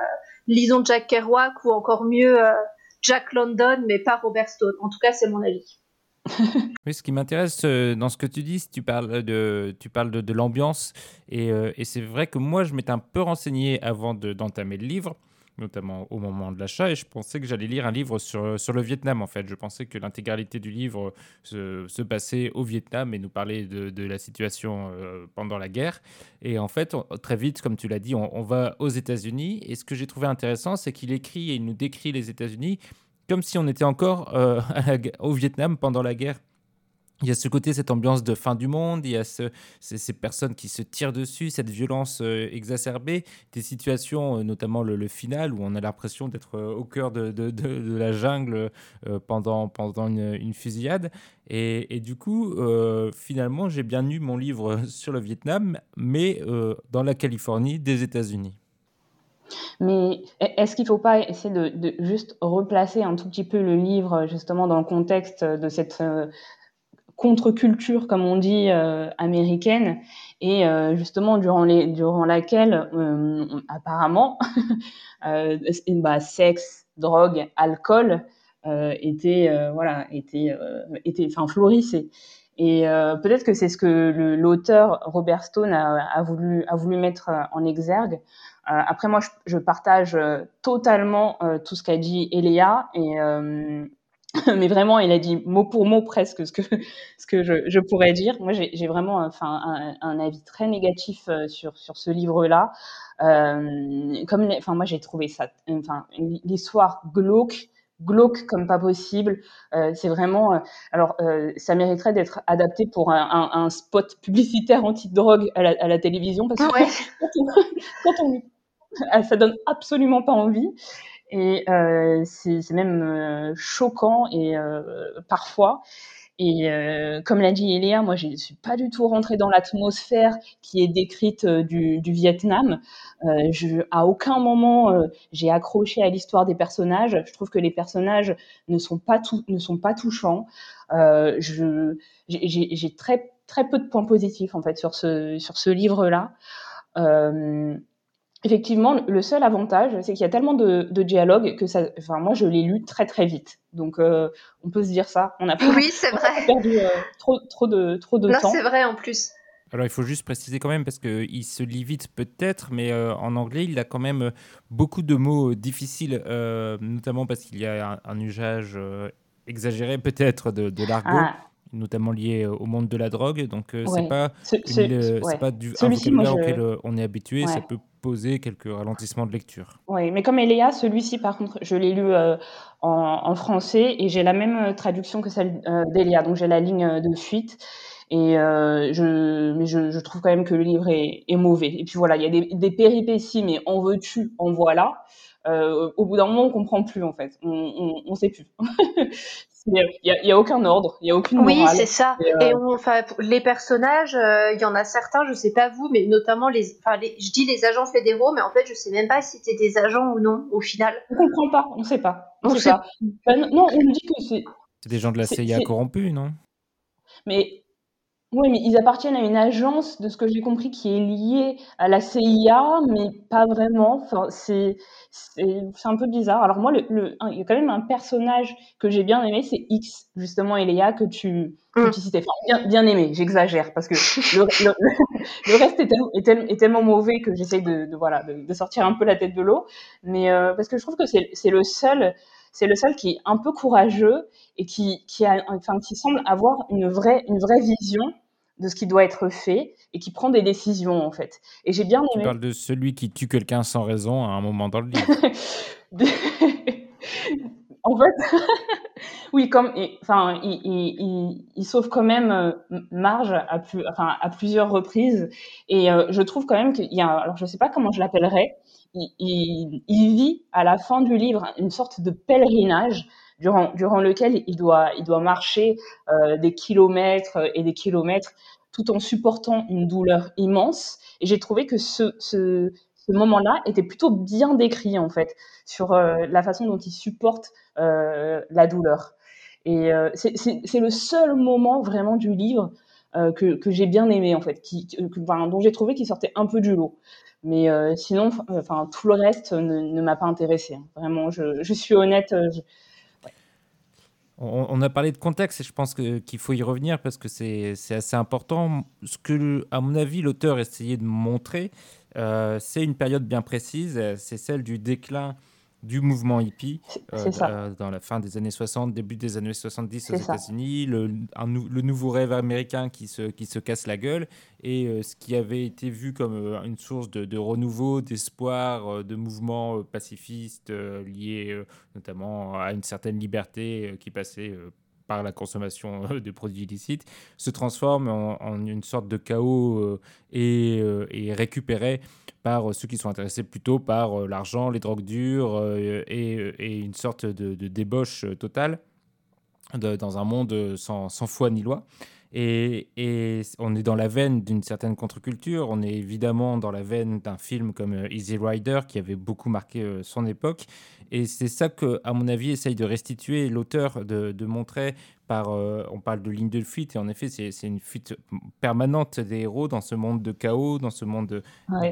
Speaker 2: lisons Jack Kerouac ou encore mieux euh, Jack London, mais pas Robert Stone. En tout cas, c'est mon avis. *laughs*
Speaker 1: oui, ce qui m'intéresse euh, dans ce que tu dis, tu parles de, tu parles de, de l'ambiance, et, euh, et c'est vrai que moi, je m'étais un peu renseigné avant d'entamer le livre notamment au moment de l'achat, et je pensais que j'allais lire un livre sur, sur le Vietnam, en fait. Je pensais que l'intégralité du livre se, se, passait au Vietnam et nous parlait de, de la situation euh, pendant la guerre. Et en fait, très vite, comme tu l'as dit, on, on, va aux États-Unis, et ce que j'ai trouvé intéressant, c'est qu'il écrit et il nous décrit les États-Unis comme si on était encore euh, *laughs* au Vietnam pendant la guerre. Il y a ce côté, cette ambiance de fin du monde, il y a ce, ces, personnes qui se tirent dessus, cette violence euh, exacerbée, des situations, euh, notamment le, final, où on a l'impression d'être euh, au cœur de, la jungle pendant, une, fusillade. Et, du coup, finalement, j'ai bien eu mon livre *laughs* sur le Vietnam, mais dans la Californie des États-Unis.
Speaker 3: Mais est-ce qu'il ne faut pas essayer de, juste replacer un tout petit peu le livre justement dans le contexte de cette contre-culture, comme on dit, euh, américaine, et euh, justement durant, les, durant laquelle, euh, apparemment, *laughs* bah, sexe, drogue, alcool étaient, voilà, étaient, étaient, enfin, florissaient. Et peut-être que c'est ce que l'auteur Robert Stone a, voulu, a voulu mettre en exergue. après, moi, je, je partage totalement tout ce qu'a dit Eléa et *laughs* mais vraiment, il a dit mot pour mot presque ce que, *laughs* ce que je, je pourrais dire. Moi, j'ai vraiment enfin, un, un, avis très négatif euh, sur, sur ce livre-là. Euh, comme enfin, moi, j'ai trouvé ça, enfin, l'histoire glauque, glauque comme pas possible. Euh, c'est vraiment, euh, alors, ça mériterait d'être adapté pour un, un, un spot publicitaire anti-drogue à la, à la télévision parce que
Speaker 2: ouais. *laughs*
Speaker 3: quand on, quand on, ça donne absolument pas envie. Et euh, c'est même euh, choquant et euh, parfois. Et comme l'a dit Eléa, moi je ne suis pas du tout rentrée dans l'atmosphère qui est décrite du, Vietnam. À aucun moment j'ai accroché à l'histoire des personnages. Je trouve que les personnages ne sont pas, ne sont pas touchants. j'ai très, très peu de points positifs en fait sur ce, sur ce livre-là. Effectivement, le seul avantage, c'est qu'il y a tellement de, de dialogues que ça, enfin, moi, je l'ai lu très très vite. Donc, euh, on peut se dire ça. On a
Speaker 2: pas, oui, c'est *laughs* vrai.
Speaker 3: perdu euh, trop, trop de, trop de
Speaker 2: non,
Speaker 3: temps.
Speaker 2: c'est vrai en plus.
Speaker 1: Alors il faut juste préciser quand même parce qu'il se lit vite peut-être, mais euh, en anglais il a quand même beaucoup de mots difficiles, euh, notamment parce qu'il y a un, usage exagéré peut-être de, l'argot. Ah. Notamment lié au monde de la drogue, donc c'est pas, c'est pas du un vocabulaire auquel on est habitué, ça peut poser quelques ralentissements de lecture.
Speaker 3: Oui, mais comme Eléa, celui-ci par contre, je l'ai lu en, français et j'ai la même traduction que celle d'Eléa, donc j'ai la ligne de fuite. Et euh, je, mais je, je, trouve quand même que le livre est, est mauvais. Et puis voilà, il y a des, des péripéties, mais en veux-tu, en voilà. Euh, au bout d'un moment, on comprend plus en fait. On, on sait plus. *laughs* Il n'y a, y a, aucun ordre, il n'y a aucune morale.
Speaker 2: Oui, c'est ça. Et, euh, on, enfin, les personnages, euh, il y en a certains, je ne sais pas vous, mais notamment les, enfin, les, je dis les agents fédéraux, mais en fait, je ne sais même pas si c'était des agents ou non, au final.
Speaker 3: On ne comprend pas, on ne sait pas. On, sait pas. non, on nous dit que c'est.
Speaker 1: C'est des gens de la CIA corrompus, non?
Speaker 3: Mais oui, mais ils appartiennent à une agence, de ce que j'ai compris, qui est liée à la CIA, mais pas vraiment. Enfin, c'est c'est un peu bizarre. Alors moi, le, il y a quand même un personnage que j'ai bien aimé, c'est X, justement, Eléa, que tu, que mm. tu citais. Enfin, bien, aimé, j'exagère, parce que le, le, *laughs* reste est, tellement mauvais que j'essaye de, de, voilà, de, sortir un peu la tête de l'eau. Mais euh, parce que je trouve que c'est le seul c'est le seul qui est un peu courageux et qui, qui, a, enfin, qui semble avoir une vraie, une vraie vision de ce qui doit être fait et qui prend des décisions en fait. Et j'ai bien aimé.
Speaker 1: Tu parles de celui qui tue quelqu'un sans raison à un moment dans le livre. *laughs* *laughs*
Speaker 3: en fait, *laughs* oui, comme, enfin, il, il, il, sauve quand même euh, Marge à, plus, enfin, à plusieurs reprises. Et euh, je trouve quand même qu'il y a, alors je sais pas comment je l'appellerais, il, vit à la fin du livre une sorte de pèlerinage durant, durant lequel il doit, il doit marcher euh, des kilomètres et des kilomètres tout en supportant une douleur immense. Et j'ai trouvé que ce, ce, moment-là était plutôt bien décrit, en fait, sur euh, la façon dont il supporte euh, la douleur. Et euh, c'est le seul moment vraiment du livre euh, que, que j'ai bien aimé, en fait, qui, dont j'ai trouvé qu'il sortait un peu du lot. Mais sinon, enfin, tout le reste ne, m'a pas intéressé. Hein. Vraiment, je, je, suis honnête.
Speaker 1: On, a parlé de contexte et je pense qu'il faut y revenir parce que c'est assez important. Ce que, à mon avis, l'auteur essayait de montrer, euh, c'est une période bien précise, c'est celle du déclin du mouvement hippie euh, euh, dans la fin des années 60, début des années 70 aux États-Unis, le, le, nouveau rêve américain qui se, qui se casse la gueule et euh, ce qui avait été vu comme une source de, de renouveau, d'espoir, de mouvements pacifistes liés notamment à une certaine liberté qui passait par la consommation *laughs* de produits illicites, se transforme en, une sorte de chaos et, et récupéré par euh, ceux qui sont intéressés plutôt par euh, l'argent, les drogues dures euh, et, une sorte de, débauche totale dans un monde sans, foi ni loi. Et, on est dans la veine d'une certaine contre-culture, on est évidemment dans la veine d'un film comme Easy Rider qui avait beaucoup marqué son époque. Et c'est ça que, à mon avis, essaye de restituer l'auteur, de, montrer par. Euh, on parle de ligne de fuite, et en effet, c'est une fuite permanente des héros dans ce monde de chaos, dans ce monde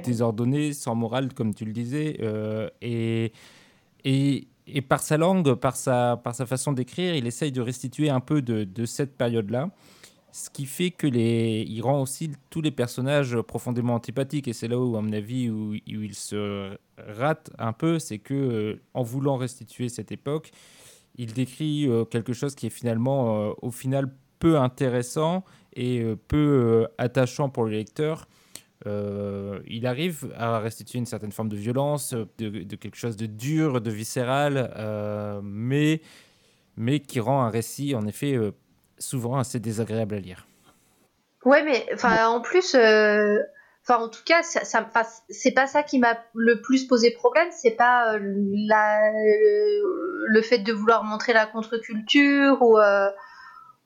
Speaker 1: désordonné, sans morale, comme tu le disais. Euh, et, et, et, par sa langue, par sa, par sa façon d'écrire, il essaye de restituer un peu de, de cette période-là. Ce qui fait que les, il rend aussi tous les personnages profondément antipathiques. Et c'est là où, à mon avis, où, il se rate un peu, c'est que euh, en voulant restituer cette époque, il décrit euh, quelque chose qui est finalement, euh, au final, peu intéressant et peu attachant pour le lecteur. il arrive à restituer une certaine forme de violence, de, de quelque chose de dur, de viscéral, mais, mais qui rend un récit, en effet, souvent assez désagréable à lire.
Speaker 2: Ouais, mais enfin, en plus, euh, enfin, en tout cas, ça, ça c'est pas ça qui m'a le plus posé problème. C'est pas euh, la, le fait de vouloir montrer la contre-culture ou euh,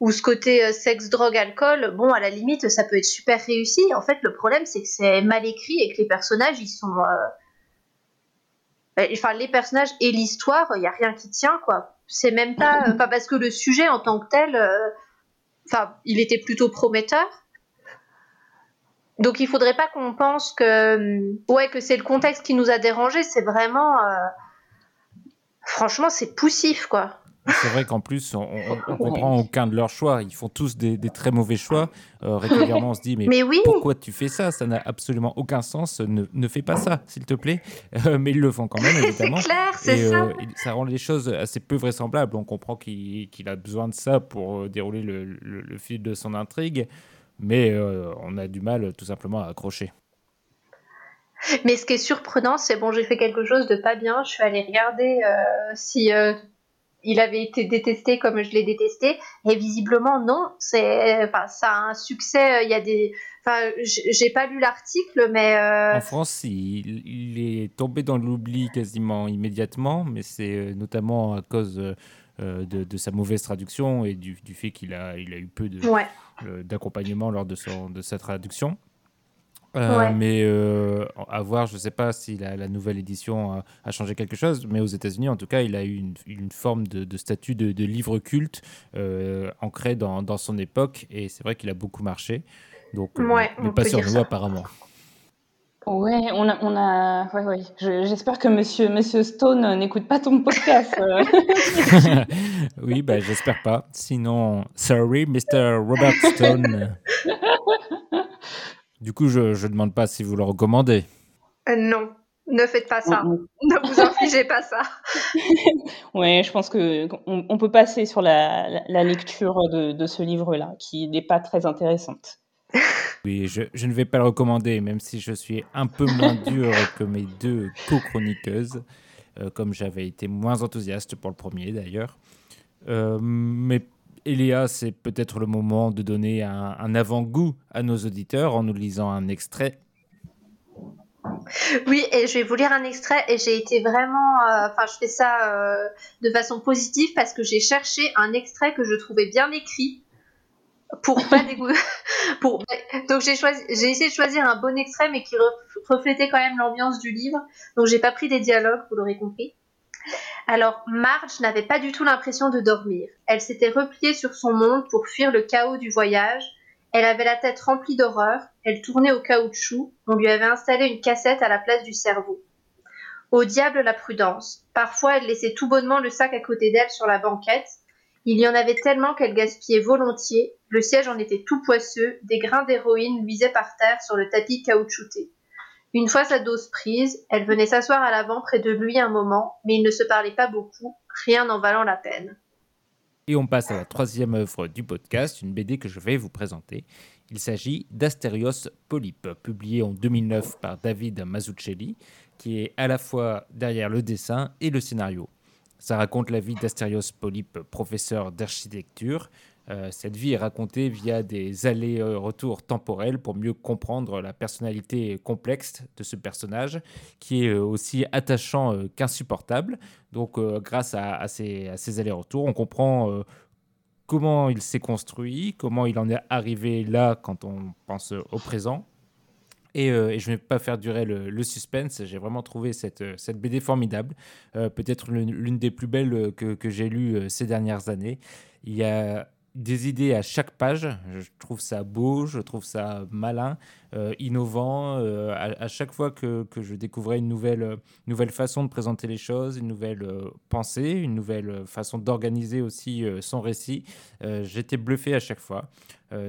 Speaker 2: ou ce côté sexe, drogue, alcool. Bon, à la limite, ça peut être super réussi. En fait, le problème, c'est que c'est mal écrit et que les personnages, ils sont enfin les personnages et l'histoire, il y a rien qui tient quoi. C'est même pas, *clears throat* pas parce que le sujet en tant que tel enfin, il était plutôt prometteur. Donc il faudrait pas qu'on pense que hum, ouais que c'est le contexte qui nous a dérangé, c'est vraiment euh, franchement c'est poussif quoi.
Speaker 1: C'est vrai qu'en plus, on, on, comprend aucun de leurs choix. Ils font tous des, très mauvais choix. Euh, régulièrement, on se dit mais, pourquoi tu fais ça? Ça n'a absolument aucun sens. Ne, ne fais pas ça, s'il te plaît. Euh, mais ils le font quand même, *laughs* évidemment.
Speaker 2: c'est clair, c'est ça.
Speaker 1: ça rend les choses assez peu vraisemblables. On comprend qu'il a besoin de ça pour dérouler le, le, fil de son intrigue, mais on a du mal tout simplement à accrocher.
Speaker 2: Mais ce qui est surprenant, c'est bon, j'ai fait quelque chose de pas bien. Je suis allée regarder euh, si euh, il avait été détesté comme je l'ai détesté, et visiblement non. C'est, enfin, ça a un succès. Il y a des, enfin, j'ai pas lu l'article, mais
Speaker 1: euh, en France, il, il, est tombé dans l'oubli quasiment immédiatement, mais c'est notamment à cause de, sa mauvaise traduction et du, du fait qu'il a, il a eu peu de, d'accompagnement lors de, son, de sa traduction. Euh, mais euh, à voir, je ne sais pas si la, nouvelle édition a, changé quelque chose, mais aux États-Unis, en tout cas, il a eu une, forme de, statut de, livre culte euh, ancré dans, dans, son époque, et c'est vrai qu'il a beaucoup marché. Donc, mais pas sur nous, apparemment.
Speaker 3: Ouais, on a, on a, ouais, ouais. J'espère que Monsieur, Monsieur Stone n'écoute pas ton podcast. *laughs* *laughs*
Speaker 1: oui, bah, j'espère pas. Sinon, sorry, Mr. Robert Stone. *laughs* Du coup, je ne demande pas si vous le recommandez.
Speaker 2: Euh, non, ne faites pas ça. *laughs* ne vous infligez pas ça. *laughs*
Speaker 3: oui, je pense qu'on on peut passer sur la, lecture de, ce livre-là, qui n'est pas très intéressante. *laughs*
Speaker 1: Oui, je, ne vais pas le recommander, même si je suis un peu moins dur que mes deux co-chroniqueuses, euh, comme j'avais été moins enthousiaste pour le premier d'ailleurs. Euh, mais Eléa, c'est peut-être le moment de donner un, avant-goût à nos auditeurs en nous lisant un extrait.
Speaker 2: Oui, et je vais vous lire un extrait et j'ai été vraiment, euh, enfin, je fais ça euh, de façon positive parce que j'ai cherché un extrait que je trouvais bien écrit pour pas *laughs* dégoûter. pour... Donc j'ai choisi, j'ai essayé de choisir un bon extrait mais qui reflétait quand même l'ambiance du livre. Donc j'ai pas pris des dialogues, vous l'aurez compris. Alors Marge n'avait pas du tout l'impression de dormir. Elle s'était repliée sur son monde pour fuir le chaos du voyage. Elle avait la tête remplie d'horreur, elle tournait au caoutchouc, on lui avait installé une cassette à la place du cerveau. Au diable la prudence. Parfois elle laissait tout bonnement le sac à côté d'elle sur la banquette. Il y en avait tellement qu'elle gaspillait volontiers, le siège en était tout poisseux, des grains d'héroïne luisaient par terre sur le tapis caoutchouté. Une fois sa dose prise, elle venait s'asseoir à l'avant près de lui un moment, mais ils ne se parlaient pas beaucoup, rien n'en valant la peine.
Speaker 1: Et on passe à la troisième œuvre du podcast, une BD que je vais vous présenter. Il s'agit d'Asterios Polype, publié en 2009 par David Mazzucchelli, qui est à la fois derrière le dessin et le scénario. Ça raconte la vie d'Asterios Polype, professeur d'architecture, euh, cette vie est racontée via des allers-retours temporels pour mieux comprendre la personnalité complexe de ce personnage, qui est euh, aussi attachant euh, qu'insupportable. Donc, grâce à, ces, allers-retours, on comprend comment il s'est construit, comment il en est arrivé là quand on pense au présent. Et, je ne vais pas faire durer le, suspense. J'ai vraiment trouvé cette, BD formidable, peut-être l'une des plus belles que, que j'ai lues ces dernières années. Il y a des idées à chaque page. Je trouve ça beau, je trouve ça malin, innovant. Euh, à, chaque fois que, je découvrais une nouvelle, euh, nouvelle façon de présenter les choses, une nouvelle pensée, une nouvelle façon d'organiser aussi son récit, j'étais bluffé à chaque fois.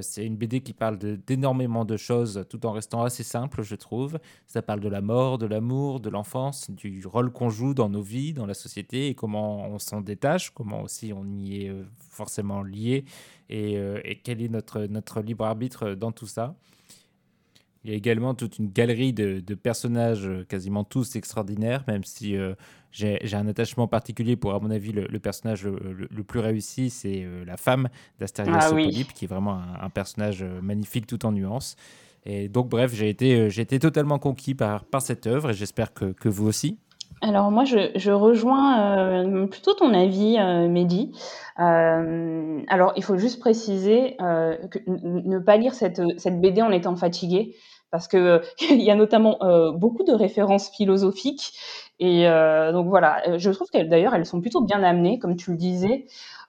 Speaker 1: c'est une BD qui parle d'énormément de, choses tout en restant assez simple, je trouve. Ça parle de la mort, de l'amour, de l'enfance, du rôle qu'on joue dans nos vies, dans la société et comment on s'en détache, comment aussi on y est forcément lié et, et quel est notre, notre libre arbitre dans tout ça. Il y a également toute une galerie de, personnages, euh, quasiment tous extraordinaires, même si euh, j'ai un attachement particulier pour, à mon avis, le, personnage le, plus réussi, c'est euh, la femme d'Astérios ah, Polype, qui est vraiment un, personnage magnifique tout en nuances. Et donc, bref, j'ai été, été totalement conquis par, par cette œuvre et j'espère que, que, vous aussi.
Speaker 3: Alors moi, je, rejoins plutôt ton avis, Mehdi. alors, il faut juste préciser que ne pas lire cette, cette BD en étant fatigué, parce que euh, *laughs* il y a notamment euh, beaucoup de références philosophiques et euh, donc voilà, je trouve qu'elles d'ailleurs elles sont plutôt bien amenées, comme tu le disais.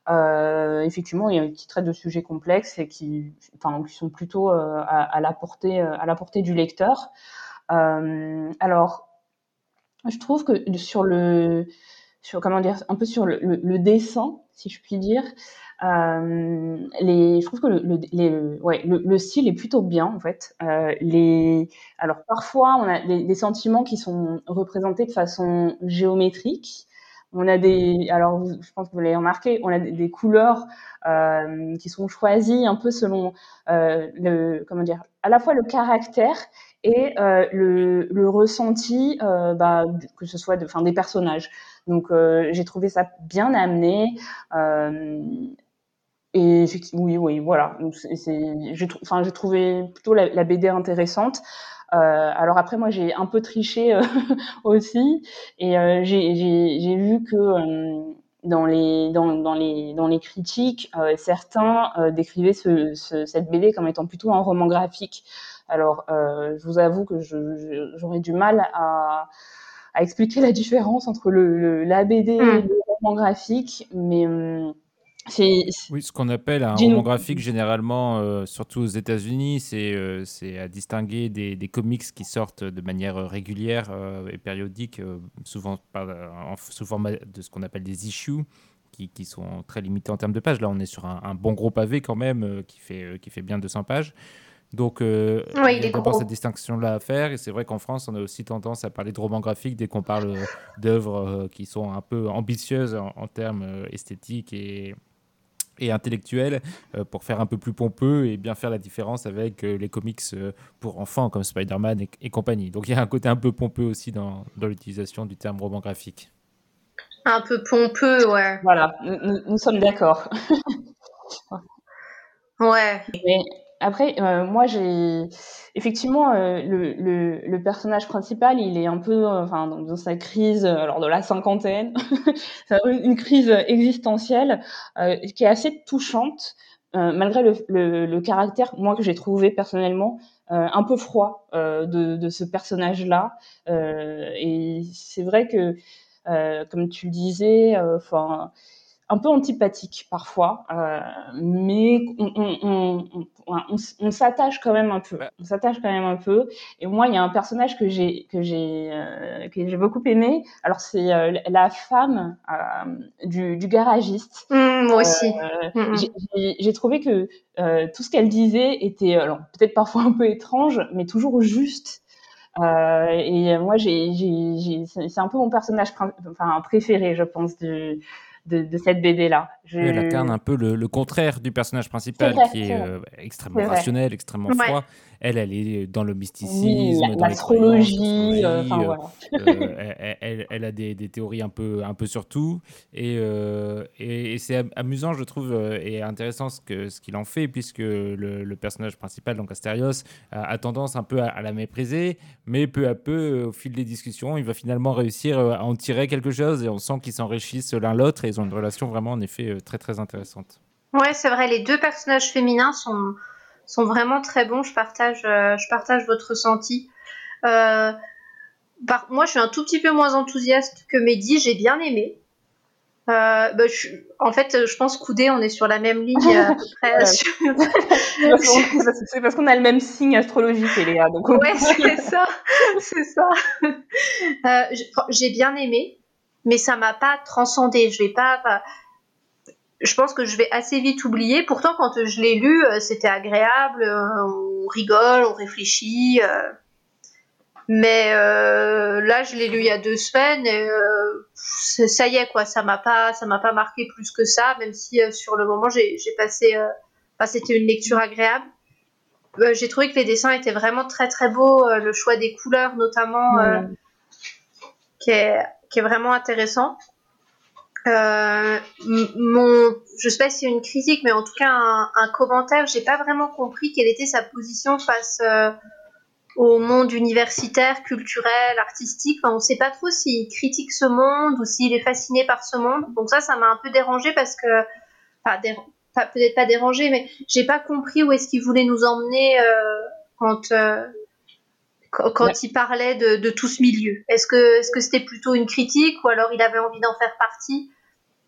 Speaker 3: effectivement, il y a qui traitent de sujets complexes et qui, enfin, qui sont plutôt à, la portée, à la portée du lecteur. alors, je trouve que sur le comment dire, un peu sur le, le, dessin, si je puis dire. Euh, les, je trouve que le, le, ouais, le, le, style est plutôt bien en fait. Euh, les, alors parfois on a des, sentiments qui sont représentés de façon géométrique. On a des, alors je pense que vous l'avez remarqué, on a des, couleurs euh, qui sont choisies un peu selon le, comment dire, à la fois le caractère et le, ressenti, bah, que ce soit de, enfin, des personnages. Donc euh, j'ai trouvé ça bien amené. Euh, et oui, oui, voilà. J'ai trouvé plutôt la, BD intéressante. Euh, alors après, moi, j'ai un peu triché *laughs* aussi, et j'ai vu que dans les dans, dans, les dans les critiques, certains décrivaient ce, ce, cette BD comme étant plutôt un roman graphique. Alors, je vous avoue que j'aurais du mal à à expliquer la différence entre le, le la BD mmh. et le roman graphique, mais hum,
Speaker 1: oui, ce qu'on appelle un roman graphique, généralement, euh, surtout aux États-Unis, c'est euh, à distinguer des, des, comics qui sortent de manière régulière euh, et périodique, euh, souvent par, en, sous forme de ce qu'on appelle des issues, qui, qui, sont très limités en termes de pages. Là, on est sur un, un bon gros pavé quand même, qui, fait, qui fait bien 200 pages. Donc, euh,
Speaker 2: ouais, il y a
Speaker 1: d'abord cette distinction-là à faire. Et c'est vrai qu'en France, on a aussi tendance à parler de romans graphiques dès qu'on parle d'œuvres qui sont un peu ambitieuses en, en termes esthétiques et, et intellectuel euh, pour faire un peu plus pompeux et bien faire la différence avec euh, les comics euh, pour enfants comme Spider-Man et, et, compagnie. Donc il y a un côté un peu pompeux aussi dans, dans l'utilisation du terme roman graphique.
Speaker 2: Un peu pompeux, ouais.
Speaker 3: Voilà, nous, nous sommes d'accord.
Speaker 2: ouais.
Speaker 3: Mais après, euh, moi, j'ai effectivement euh, le, personnage principal, il est un peu, euh, enfin, dans, sa crise, alors de la cinquantaine, *laughs* une crise existentielle qui est assez touchante, malgré le, le, caractère, moi que j'ai trouvé personnellement un peu froid de, de, ce personnage-là. et c'est vrai que, comme tu le disais, enfin un peu antipathique parfois, euh, mais on, on, on, on s'attache quand même un peu. On s'attache quand même un peu. Et moi, il y a un personnage que j'ai que j'ai euh, que j'ai beaucoup aimé. Alors c'est euh, la femme euh, du, du, garagiste.
Speaker 2: Mmh, moi aussi.
Speaker 3: Mmh. J'ai trouvé que tout ce qu'elle disait était alors peut-être parfois un peu étrange, mais toujours juste. Euh, et moi, j'ai, c'est un peu mon personnage enfin, préféré, je pense, du, de, de cette BD-là.
Speaker 1: Je... Elle incarne un peu le, le, contraire du personnage principal, vrai, qui est, est euh, extrêmement est rationnel, extrêmement ouais. froid. Elle, elle est dans le mysticisme,
Speaker 3: oui, l'astrologie.
Speaker 1: La, euh, enfin, voilà. euh, *laughs* elle, elle, elle, a des, des, théories un peu, un peu sur tout. Et, euh, et, et c'est amusant, je trouve, euh, et intéressant ce qu'il ce qu'il en fait, puisque le, le, personnage principal, donc Astérios, a, a, tendance un peu à, à, la mépriser, mais peu à peu, au fil des discussions, il va finalement réussir à en tirer quelque chose, et on sent qu'ils s'enrichissent l'un l'autre, et ils ont une relation vraiment, en effet, très, très intéressante.
Speaker 2: Ouais, c'est vrai, les deux personnages féminins sont sont vraiment très bons. Je partage, euh, je partage votre ressenti. Euh, par, moi, je suis un tout petit peu moins enthousiaste que Mehdi. J'ai bien aimé. Euh, bah, je, en fait, je pense qu'Oudé, on est sur la même ligne à peu près. *laughs*
Speaker 3: c'est parce qu'on a le même signe astrologique, Léa. Donc
Speaker 2: ouais, c'est ça, c'est ça. Euh, j'ai bien aimé, mais ça m'a pas transcendé. Je vais pas, je pense que je vais assez vite oublier. Pourtant, quand je l'ai lu, euh, c'était agréable, euh, on rigole, on réfléchit. Euh. Mais euh, là, je l'ai lu il y a deux semaines et euh, ça y est quoi, ça m'a pas, ça m'a pas marqué plus que ça, même si euh, sur le moment j'ai passé, enfin, c'était une lecture agréable. j'ai trouvé que les dessins étaient vraiment très très beaux, le choix des couleurs notamment, mmh. qui est, qui est vraiment intéressant. Euh, mon, je sais pas si c'est une critique, mais en tout cas un, un commentaire. J'ai pas vraiment compris quelle était sa position face euh, au monde universitaire, culturel, artistique. Enfin, on sait pas trop s'il critique ce monde ou s'il est fasciné par ce monde. Donc ça, ça m'a un peu dérangé parce que, enfin, peut-être pas dérangé, mais j'ai pas compris où est-ce qu'il voulait nous emmener euh, quand euh, quand ouais. il parlait de, de, tout ce milieu. Est-ce que est-ce que c'était plutôt une critique ou alors il avait envie d'en faire partie?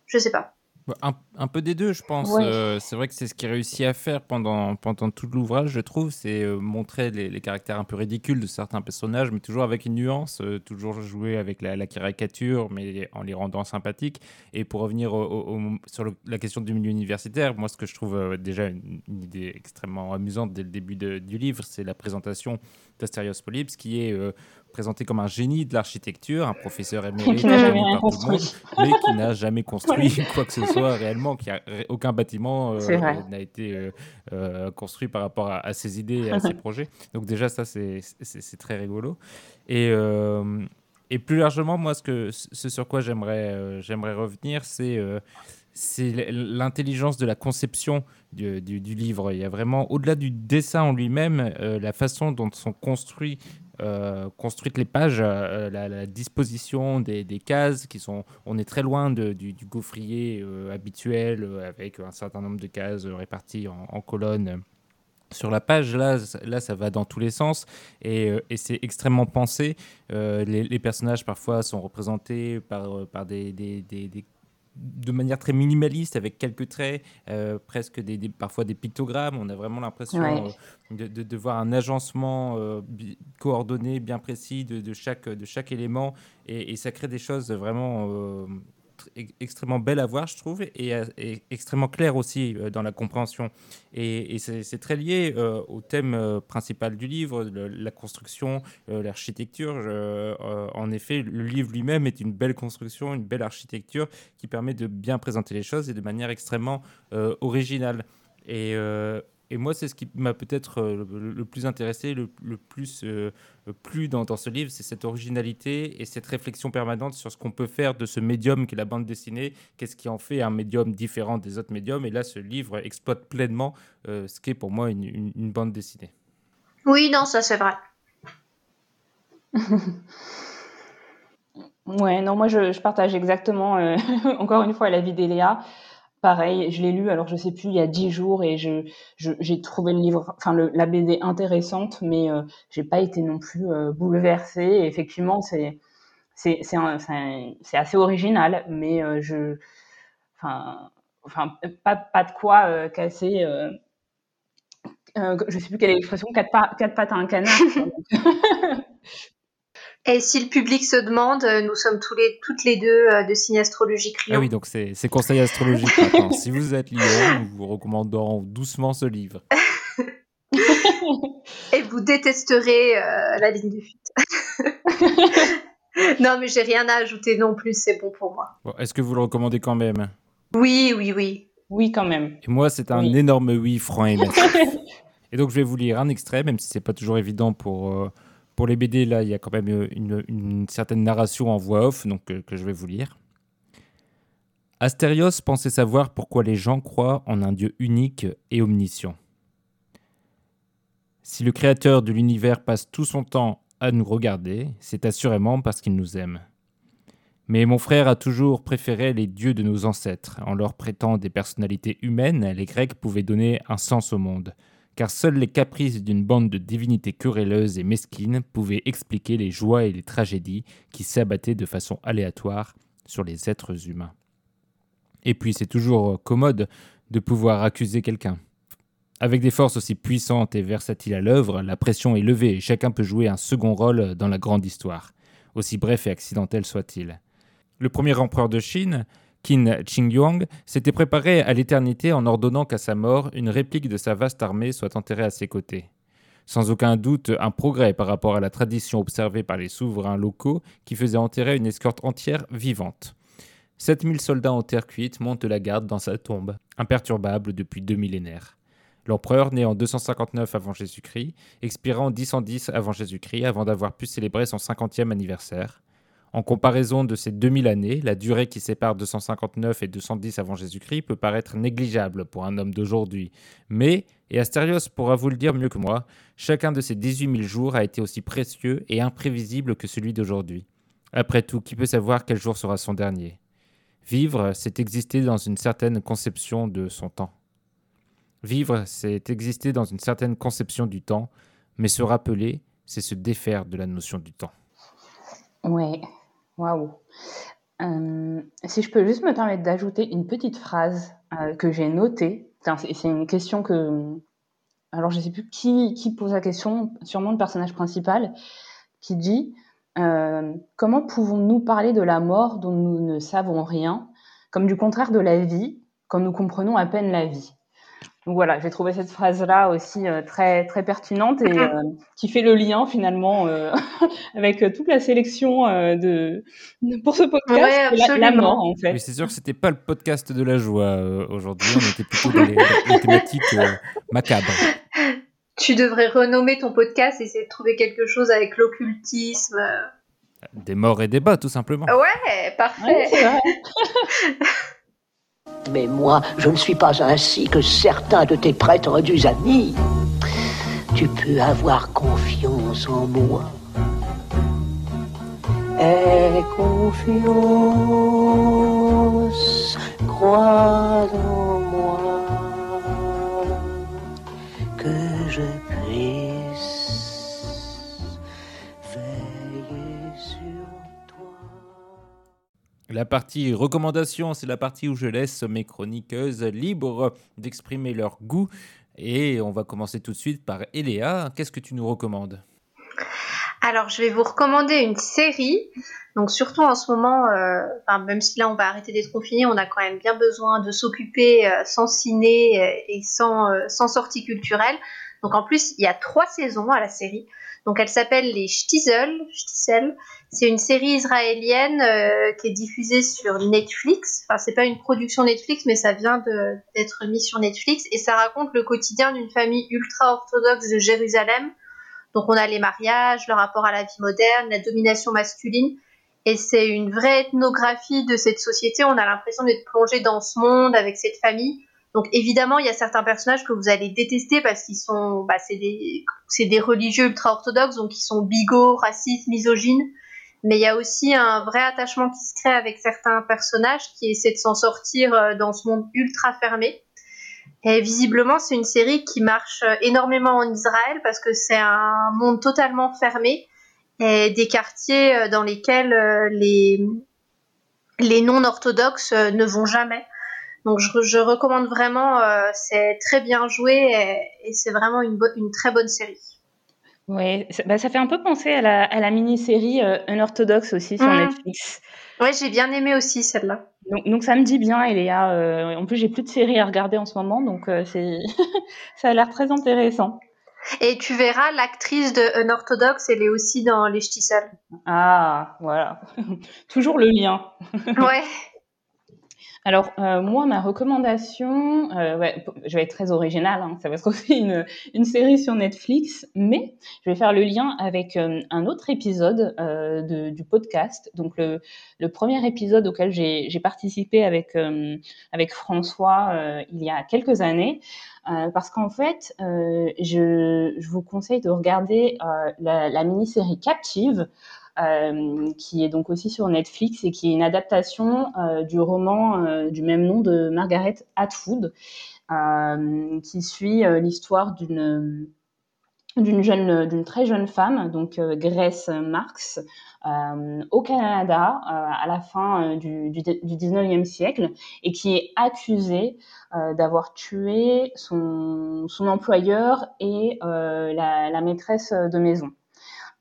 Speaker 2: Je sais pas.
Speaker 1: un, un, peu des deux, je pense. Euh, c'est vrai que c'est ce qu'il réussit à faire pendant, pendant tout l'ouvrage, je trouve. C'est euh, montrer les, les, caractères un peu ridicules de certains personnages, mais toujours avec une nuance, euh, toujours jouer avec la, la, caricature, mais en les rendant sympathiques. Et pour revenir au, sur la question du milieu universitaire, moi, ce que je trouve déjà une, une, idée extrêmement amusante dès le début de, du livre, c'est la présentation d'Asterios Polyps, qui est présenté comme un génie de l'architecture, un professeur émérite, mais qui n'a jamais construit *laughs* quoi que ce soit réellement, qui a aucun bâtiment euh, n'a été euh, euh, construit par rapport à, ses idées et à ses *laughs* projets. Donc déjà ça c'est très rigolo. Et et plus largement, moi, ce, que, ce sur quoi j'aimerais j'aimerais revenir, c'est c'est l'intelligence de la conception du, du, du, livre. Il y a vraiment, au-delà du dessin en lui-même, la façon dont sont construits euh, construites les pages, euh, la, disposition des, cases qui sont, on est très loin de, du, gaufrier euh, habituel avec un certain nombre de cases réparties en, colonnes sur la page, là, là, ça va dans tous les sens et, c'est extrêmement pensé. Les, personnages, parfois, sont représentés par, par des, de manière très minimaliste, avec quelques traits, euh, presque des, parfois des pictogrammes. On a vraiment l'impression euh, de, de, voir un agencement euh, coordonné, bien précis de, de, chaque, de chaque élément. Et, et, ça crée des choses vraiment extrêmement belle à voir, je trouve, et, euh, extrêmement clair aussi euh, dans la compréhension. Et, c'est très lié euh, au thème principal du livre, la construction, l'architecture. en effet, le livre lui-même est une belle construction, une belle architecture qui permet de bien présenter les choses et de manière extrêmement originale. Et et moi, c'est ce qui m'a peut-être euh, le, plus intéressé, le, plus euh, plu dans, dans, ce livre, c'est cette originalité et cette réflexion permanente sur ce qu'on peut faire de ce médium qu'est la bande dessinée, qu'est-ce qui en fait un médium différent des autres médiums. Et là, ce livre exploite pleinement euh, ce qu'est pour moi une, une, bande dessinée.
Speaker 2: Oui, non, ça c'est vrai. *laughs*
Speaker 3: ouais, non, moi je, je partage exactement, *laughs* encore une fois, l'avis d'Eléa. Pareil, je l'ai lu, alors je sais plus, il y a dix jours et je, j'ai trouvé le livre, enfin la BD intéressante, mais euh, j'ai pas été non plus euh, bouleversée. Effectivement, c'est assez original, mais euh, je, enfin, pas, pas de quoi euh, casser. Je sais plus quelle est l'expression, quatre, quatre pattes à un canard. *laughs*
Speaker 2: Et si le public se demande, euh, nous sommes tous les, toutes les deux euh, de signes astrologiques Lyon.
Speaker 1: Ah oui, donc c'est conseil astrologique *laughs* si vous êtes Lyon, nous vous recommandons doucement ce livre. *laughs*
Speaker 2: Et vous détesterez euh, la ligne de fuite. *laughs* non, mais j'ai rien à ajouter non plus, c'est bon pour moi.
Speaker 1: Bon, Est-ce que vous le recommandez quand même?
Speaker 2: Oui, oui, oui.
Speaker 3: Oui, quand même.
Speaker 1: Et moi, c'est un énorme oui franc et et donc, je vais vous lire un extrait, même si c'est pas toujours évident pour pour les BD, là, il y a quand même une, certaine narration en voix off, donc euh, que je vais vous lire. Astérios pensait savoir pourquoi les gens croient en un Dieu unique et omniscient. Si le Créateur de l'univers passe tout son temps à nous regarder, c'est assurément parce qu'il nous aime. Mais mon frère a toujours préféré les dieux de nos ancêtres. En leur prêtant des personnalités humaines, les Grecs pouvaient donner un sens au monde, car seuls les caprices d'une bande de divinités querelleuses et mesquines pouvaient expliquer les joies et les tragédies qui s'abattaient de façon aléatoire sur les êtres humains. Et puis c'est toujours commode de pouvoir accuser quelqu'un. Avec des forces aussi puissantes et versatiles à l'œuvre, la pression est levée et chacun peut jouer un second rôle dans la grande histoire, aussi bref et accidentel soit-il. Le premier empereur de Chine, Qin Yuang s'était préparé à l'éternité en ordonnant qu'à sa mort, une réplique de sa vaste armée soit enterrée à ses côtés. Sans aucun doute un progrès par rapport à la tradition observée par les souverains locaux qui faisaient enterrer une escorte entière vivante. 7000 soldats en terre cuite montent la garde dans sa tombe, imperturbable depuis deux millénaires. L'empereur, né en 259 avant Jésus-Christ, expira en 1010 avant Jésus-Christ avant d'avoir pu célébrer son 50e anniversaire. En comparaison de ces 2000 années, la durée qui sépare 259 et 210 avant Jésus-Christ peut paraître négligeable pour un homme d'aujourd'hui. Mais, et Astérios pourra vous le dire mieux que moi, chacun de ces 18 000 jours a été aussi précieux et imprévisible que celui d'aujourd'hui. Après tout, qui peut savoir quel jour sera son dernier? Vivre, c'est exister dans une certaine conception de son temps. Vivre, c'est exister dans une certaine conception du temps, mais se rappeler, c'est se défaire de la notion du temps.
Speaker 3: Ouais, Waouh. si je peux juste me permettre d'ajouter une petite phrase que j'ai notée. C'est une question que. Alors, je ne sais plus qui, qui pose la question, sûrement le personnage principal, qui dit Comment pouvons-nous parler de la mort dont nous ne savons rien, comme du contraire de la vie, quand nous comprenons à peine la vie? Donc voilà, j'ai trouvé cette phrase-là aussi euh, très très pertinente et euh, qui fait le lien finalement euh, *laughs* avec toute la sélection de pour ce podcast, la, mort en fait.
Speaker 1: Mais c'est sûr que c'était pas le podcast de la joie aujourd'hui, on était plutôt dans les, thématiques macabres.
Speaker 2: Tu devrais renommer ton podcast et essayer de trouver quelque chose avec l'occultisme.
Speaker 1: Des morts et des bas, tout simplement.
Speaker 2: Ouais, parfait. *laughs*
Speaker 7: Mais moi, je ne suis pas ainsi que certains de tes prétendus amis. Tu peux avoir confiance en moi. Aie confiance, crois en moi, que je
Speaker 1: La partie recommandation, c'est la partie où je laisse mes chroniqueuses libres d'exprimer leur goût. Et on va commencer tout de suite par Eléa. Qu'est-ce que tu nous recommandes?
Speaker 2: Alors, je vais vous recommander une série. Donc, surtout en ce moment, euh, même si là on va arrêter d'être confiné, on a quand même bien besoin de s'occuper euh, sans ciné euh, et sans, sortie culturelle. Donc, en plus, il y a trois saisons à la série. Donc elle s'appelle les Shtizel. C'est une série israélienne euh, qui est diffusée sur Netflix. Enfin, c'est pas une production Netflix, mais ça vient d'être mis sur Netflix et ça raconte le quotidien d'une famille ultra orthodoxe de Jérusalem. Donc on a les mariages, le rapport à la vie moderne, la domination masculine. Et c'est une vraie ethnographie de cette société. On a l'impression d'être plongé dans ce monde avec cette famille. Donc évidemment, il y a certains personnages que vous allez détester parce qu'ils sont, bah, c'est des, des religieux ultra orthodoxes, donc ils sont bigots, racistes, misogynes. Mais il y a aussi un vrai attachement qui se crée avec certains personnages qui essaient de s'en sortir euh, dans ce monde ultra fermé. Et visiblement, c'est une série qui marche euh, énormément en Israël parce que c'est un monde totalement fermé et des quartiers euh, dans lesquels les, non-orthodoxes ne vont jamais. Donc je, recommande vraiment, c'est très bien joué et, c'est vraiment une, très bonne série.
Speaker 3: Oui, bah, ça fait un peu penser à la, à la mini-série euh, Unorthodox aussi sur mmh. Netflix.
Speaker 2: Oui, j'ai bien aimé aussi celle-là.
Speaker 3: Donc, donc, ça me dit bien, Eléa. Euh, en plus, j'ai plus de séries à regarder en ce moment, donc c'est *laughs* ça a l'air très intéressant.
Speaker 2: Et tu verras, l'actrice de Unorthodox, elle est aussi dans Les Ch'tissels.
Speaker 3: Ah, voilà. *laughs* Toujours le lien.
Speaker 2: ouais. *laughs*
Speaker 3: Alors, euh, moi, ma recommandation, euh, ouais, je vais être très originale, hein, ça va être *laughs* aussi une, une, série sur Netflix, mais je vais faire le lien avec euh, un autre épisode euh, de, du podcast. Donc, le, le, premier épisode auquel j'ai participé avec, euh, avec François il y a quelques années. parce qu'en fait, je, je, vous conseille de regarder la, la mini-série Captive, qui est donc aussi sur Netflix et qui est une adaptation euh, du roman euh, du même nom de Margaret Atwood, qui suit l'histoire d'une d'une jeune, d'une très jeune femme, donc Grace Marks, au Canada à la fin du, du, 19e siècle et qui est accusée d'avoir tué son, son, employeur et la, maîtresse de maison.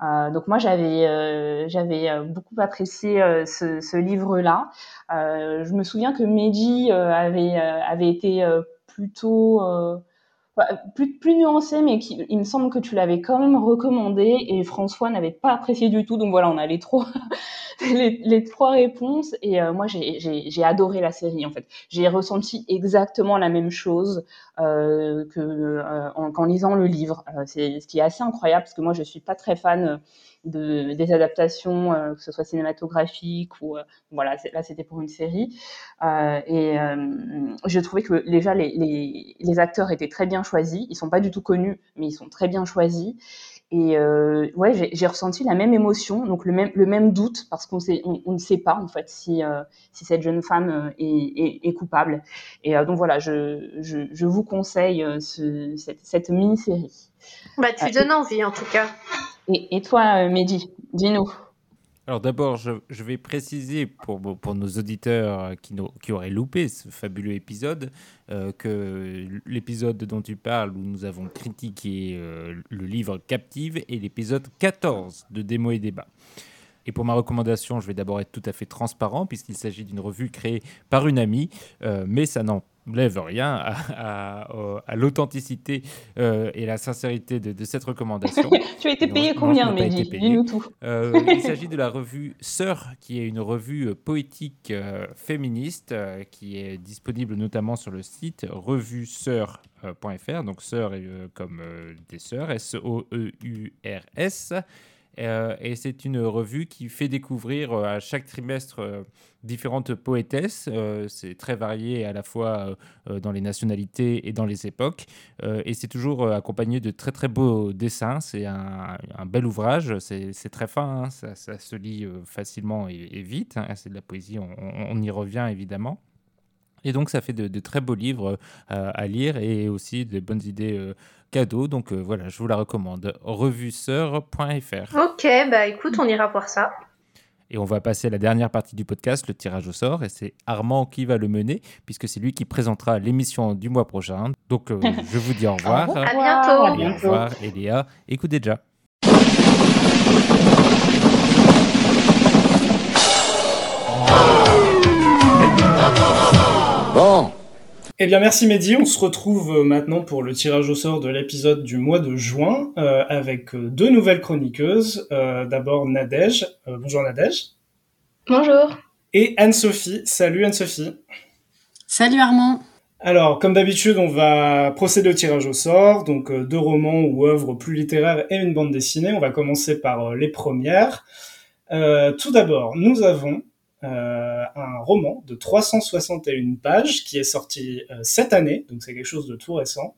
Speaker 3: Euh, donc moi j'avais euh, j'avais euh, beaucoup apprécié ce, ce livre-là. je me souviens que Meiji avait avait été plutôt plus, plus nuancé, mais il me semble que tu l'avais quand même recommandé et François n'avait pas apprécié du tout. Donc voilà, on a les trois, *laughs* les, trois réponses. Et moi, j'ai adoré la série en fait. J'ai ressenti exactement la même chose euh, que euh, qu'en lisant le livre. C'est ce qui est assez incroyable parce que moi, je suis pas très fan de, des adaptations, euh, que ce soit cinématographiques ou euh, voilà, là c'était pour une série. Euh, et je trouvais que déjà les, les, les, acteurs étaient très bien choisis. Ils sont pas du tout connus, mais ils sont très bien choisis. Et euh, ouais, j'ai ressenti la même émotion, donc le même, le même doute, parce qu'on on, on, ne sait pas en fait si, euh, si cette jeune femme est, est, est coupable. Et euh, donc voilà, je, je, je vous conseille ce, cette, cette mini-série.
Speaker 2: Bah, tu donnes envie en tout cas.
Speaker 3: Et, et toi, Mehdi, dis-nous.
Speaker 1: Alors d'abord, je, vais préciser pour, pour nos auditeurs qui, qui auraient loupé ce fabuleux épisode euh, que l'épisode dont tu parles, où nous avons critiqué euh, le livre Captive, est l'épisode 14 de Démo et Débat. Et pour ma recommandation, je vais d'abord être tout à fait transparent, puisqu'il s'agit d'une revue créée par une amie, euh, mais ça n'en lève rien à, à, l'authenticité euh, et la sincérité de, cette recommandation. *laughs*
Speaker 3: tu as été payé combien, Mehdi tout.
Speaker 1: Euh, il *laughs* s'agit de la revue Sœur, qui est une revue poétique féministe qui est disponible notamment sur le site revue-sœur.fr, donc sœur comme des sœurs, S-O-E-U-R-S. Euh, et c'est une revue qui fait découvrir euh, à chaque trimestre euh, différentes poétesses. c'est très varié à la fois dans les nationalités et dans les époques. et c'est toujours accompagné de très très beaux dessins. C'est un, bel ouvrage. C'est très fin. Hein. Ça, se lit facilement et, vite. Hein. C'est de la poésie. On, y revient évidemment. Et donc, ça fait de, très beaux livres à lire et aussi de bonnes idées cadeau. Donc euh, voilà, je vous la recommande. Revuseur.fr.
Speaker 2: Ok, bah écoute, on ira voir ça.
Speaker 1: Et on va passer à la dernière partie du podcast, le tirage au sort. Et c'est Armand qui va le mener, puisque c'est lui qui présentera l'émission du mois prochain. Donc euh, *laughs* je vous dis au revoir.
Speaker 2: à bientôt.
Speaker 1: Au revoir, Eléa. Écoutez déjà.
Speaker 8: Bon, eh bien, merci Mehdi. On se retrouve euh, maintenant pour le tirage au sort de l'épisode du mois de juin euh, avec euh, deux nouvelles chroniqueuses. D'abord Nadège. bonjour Nadège.
Speaker 9: Bonjour.
Speaker 8: Et Anne-Sophie. Salut Anne-Sophie.
Speaker 9: Salut Armand.
Speaker 8: Alors, comme d'habitude, on va procéder au tirage au sort. Donc, deux romans ou œuvres plus littéraires et une bande dessinée. On va commencer par les premières. tout d'abord, nous avons euh, un roman de 361 pages qui est sorti euh, cette année, donc c'est quelque chose de tout récent.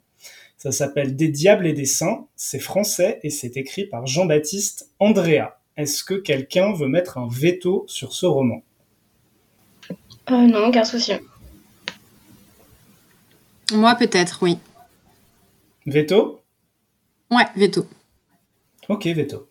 Speaker 8: Ça s'appelle Des diables et des saints, c'est français et c'est écrit par Jean-Baptiste Andrea. Est-ce que quelqu'un veut mettre un veto sur ce roman?
Speaker 9: Euh, Non, aucun souci. Moi peut-être, oui.
Speaker 8: Veto?
Speaker 9: Ouais, veto.
Speaker 8: Ok, veto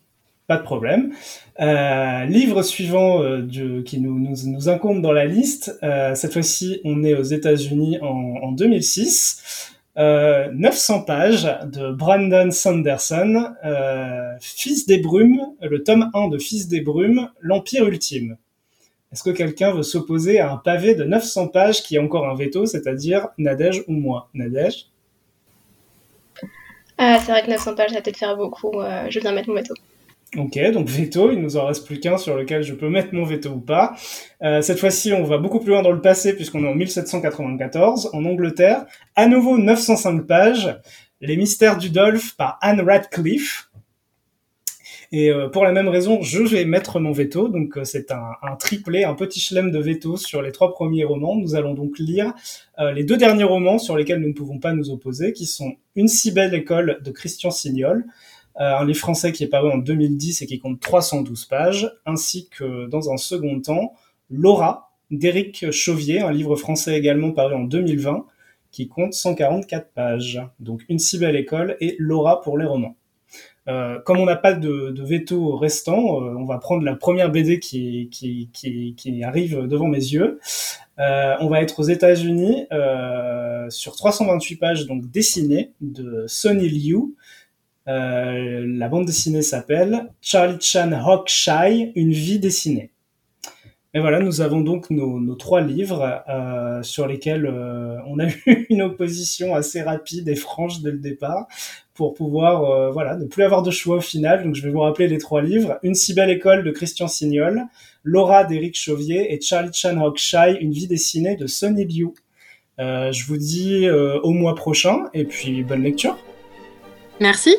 Speaker 8: pas de problème. Euh, livre suivant euh, qui nous, incombe dans la liste. Euh, cette fois-ci, on est aux États-Unis en, 2006. 900 pages de Brandon Sanderson, Fils des Brumes, le tome 1 de Fils des Brumes, l'Empire ultime. Est-ce que quelqu'un veut s'opposer à un pavé de 900 pages qui a encore un veto, c'est-à-dire Nadège ou moi? Nadège?
Speaker 9: Ah, C'est vrai que 900 pages, ça va peut-être faire beaucoup. je viens mettre mon veto.
Speaker 8: Ok, donc veto, il nous en reste plus qu'un sur lequel je peux mettre mon veto ou pas. Euh, cette fois-ci, on va beaucoup plus loin dans le passé puisqu'on est en 1794, en Angleterre. À nouveau 905 pages, Les mystères du Dolph par Anne Radcliffe. Et euh, pour la même raison, je vais mettre mon veto. Donc euh, c'est un, un, triplé, un petit chelem de veto sur les trois premiers romans. Nous allons donc lire les deux derniers romans sur lesquels nous ne pouvons pas nous opposer, qui sont Une si belle école de Christian Signol, euh, un livre français qui est paru en 2010 et qui compte 312 pages, ainsi que dans un second temps, Laura d'Éric Chauvier, un livre français également paru en 2020, qui compte 144 pages. Donc une si belle école et Laura pour les romans. Euh, comme on n'a pas de, veto restant, euh, on va prendre la première BD qui, qui, arrive devant mes yeux. on va être aux États-Unis sur 328 pages donc dessinées de Sonny Liu, euh, la bande dessinée s'appelle Charlie Chan Shy, une vie dessinée. Et voilà, nous avons donc nos, trois livres euh, sur lesquels euh, on a eu *laughs* une opposition assez rapide et franche dès le départ pour pouvoir voilà ne plus avoir de choix au final. Donc je vais vous rappeler les trois livres Une si belle école de Christian Signol, Laura d'Éric Chauvier et Charlie Chan Shy, une vie dessinée de Sonny Liu. je vous dis au mois prochain et puis bonne lecture.
Speaker 9: Merci.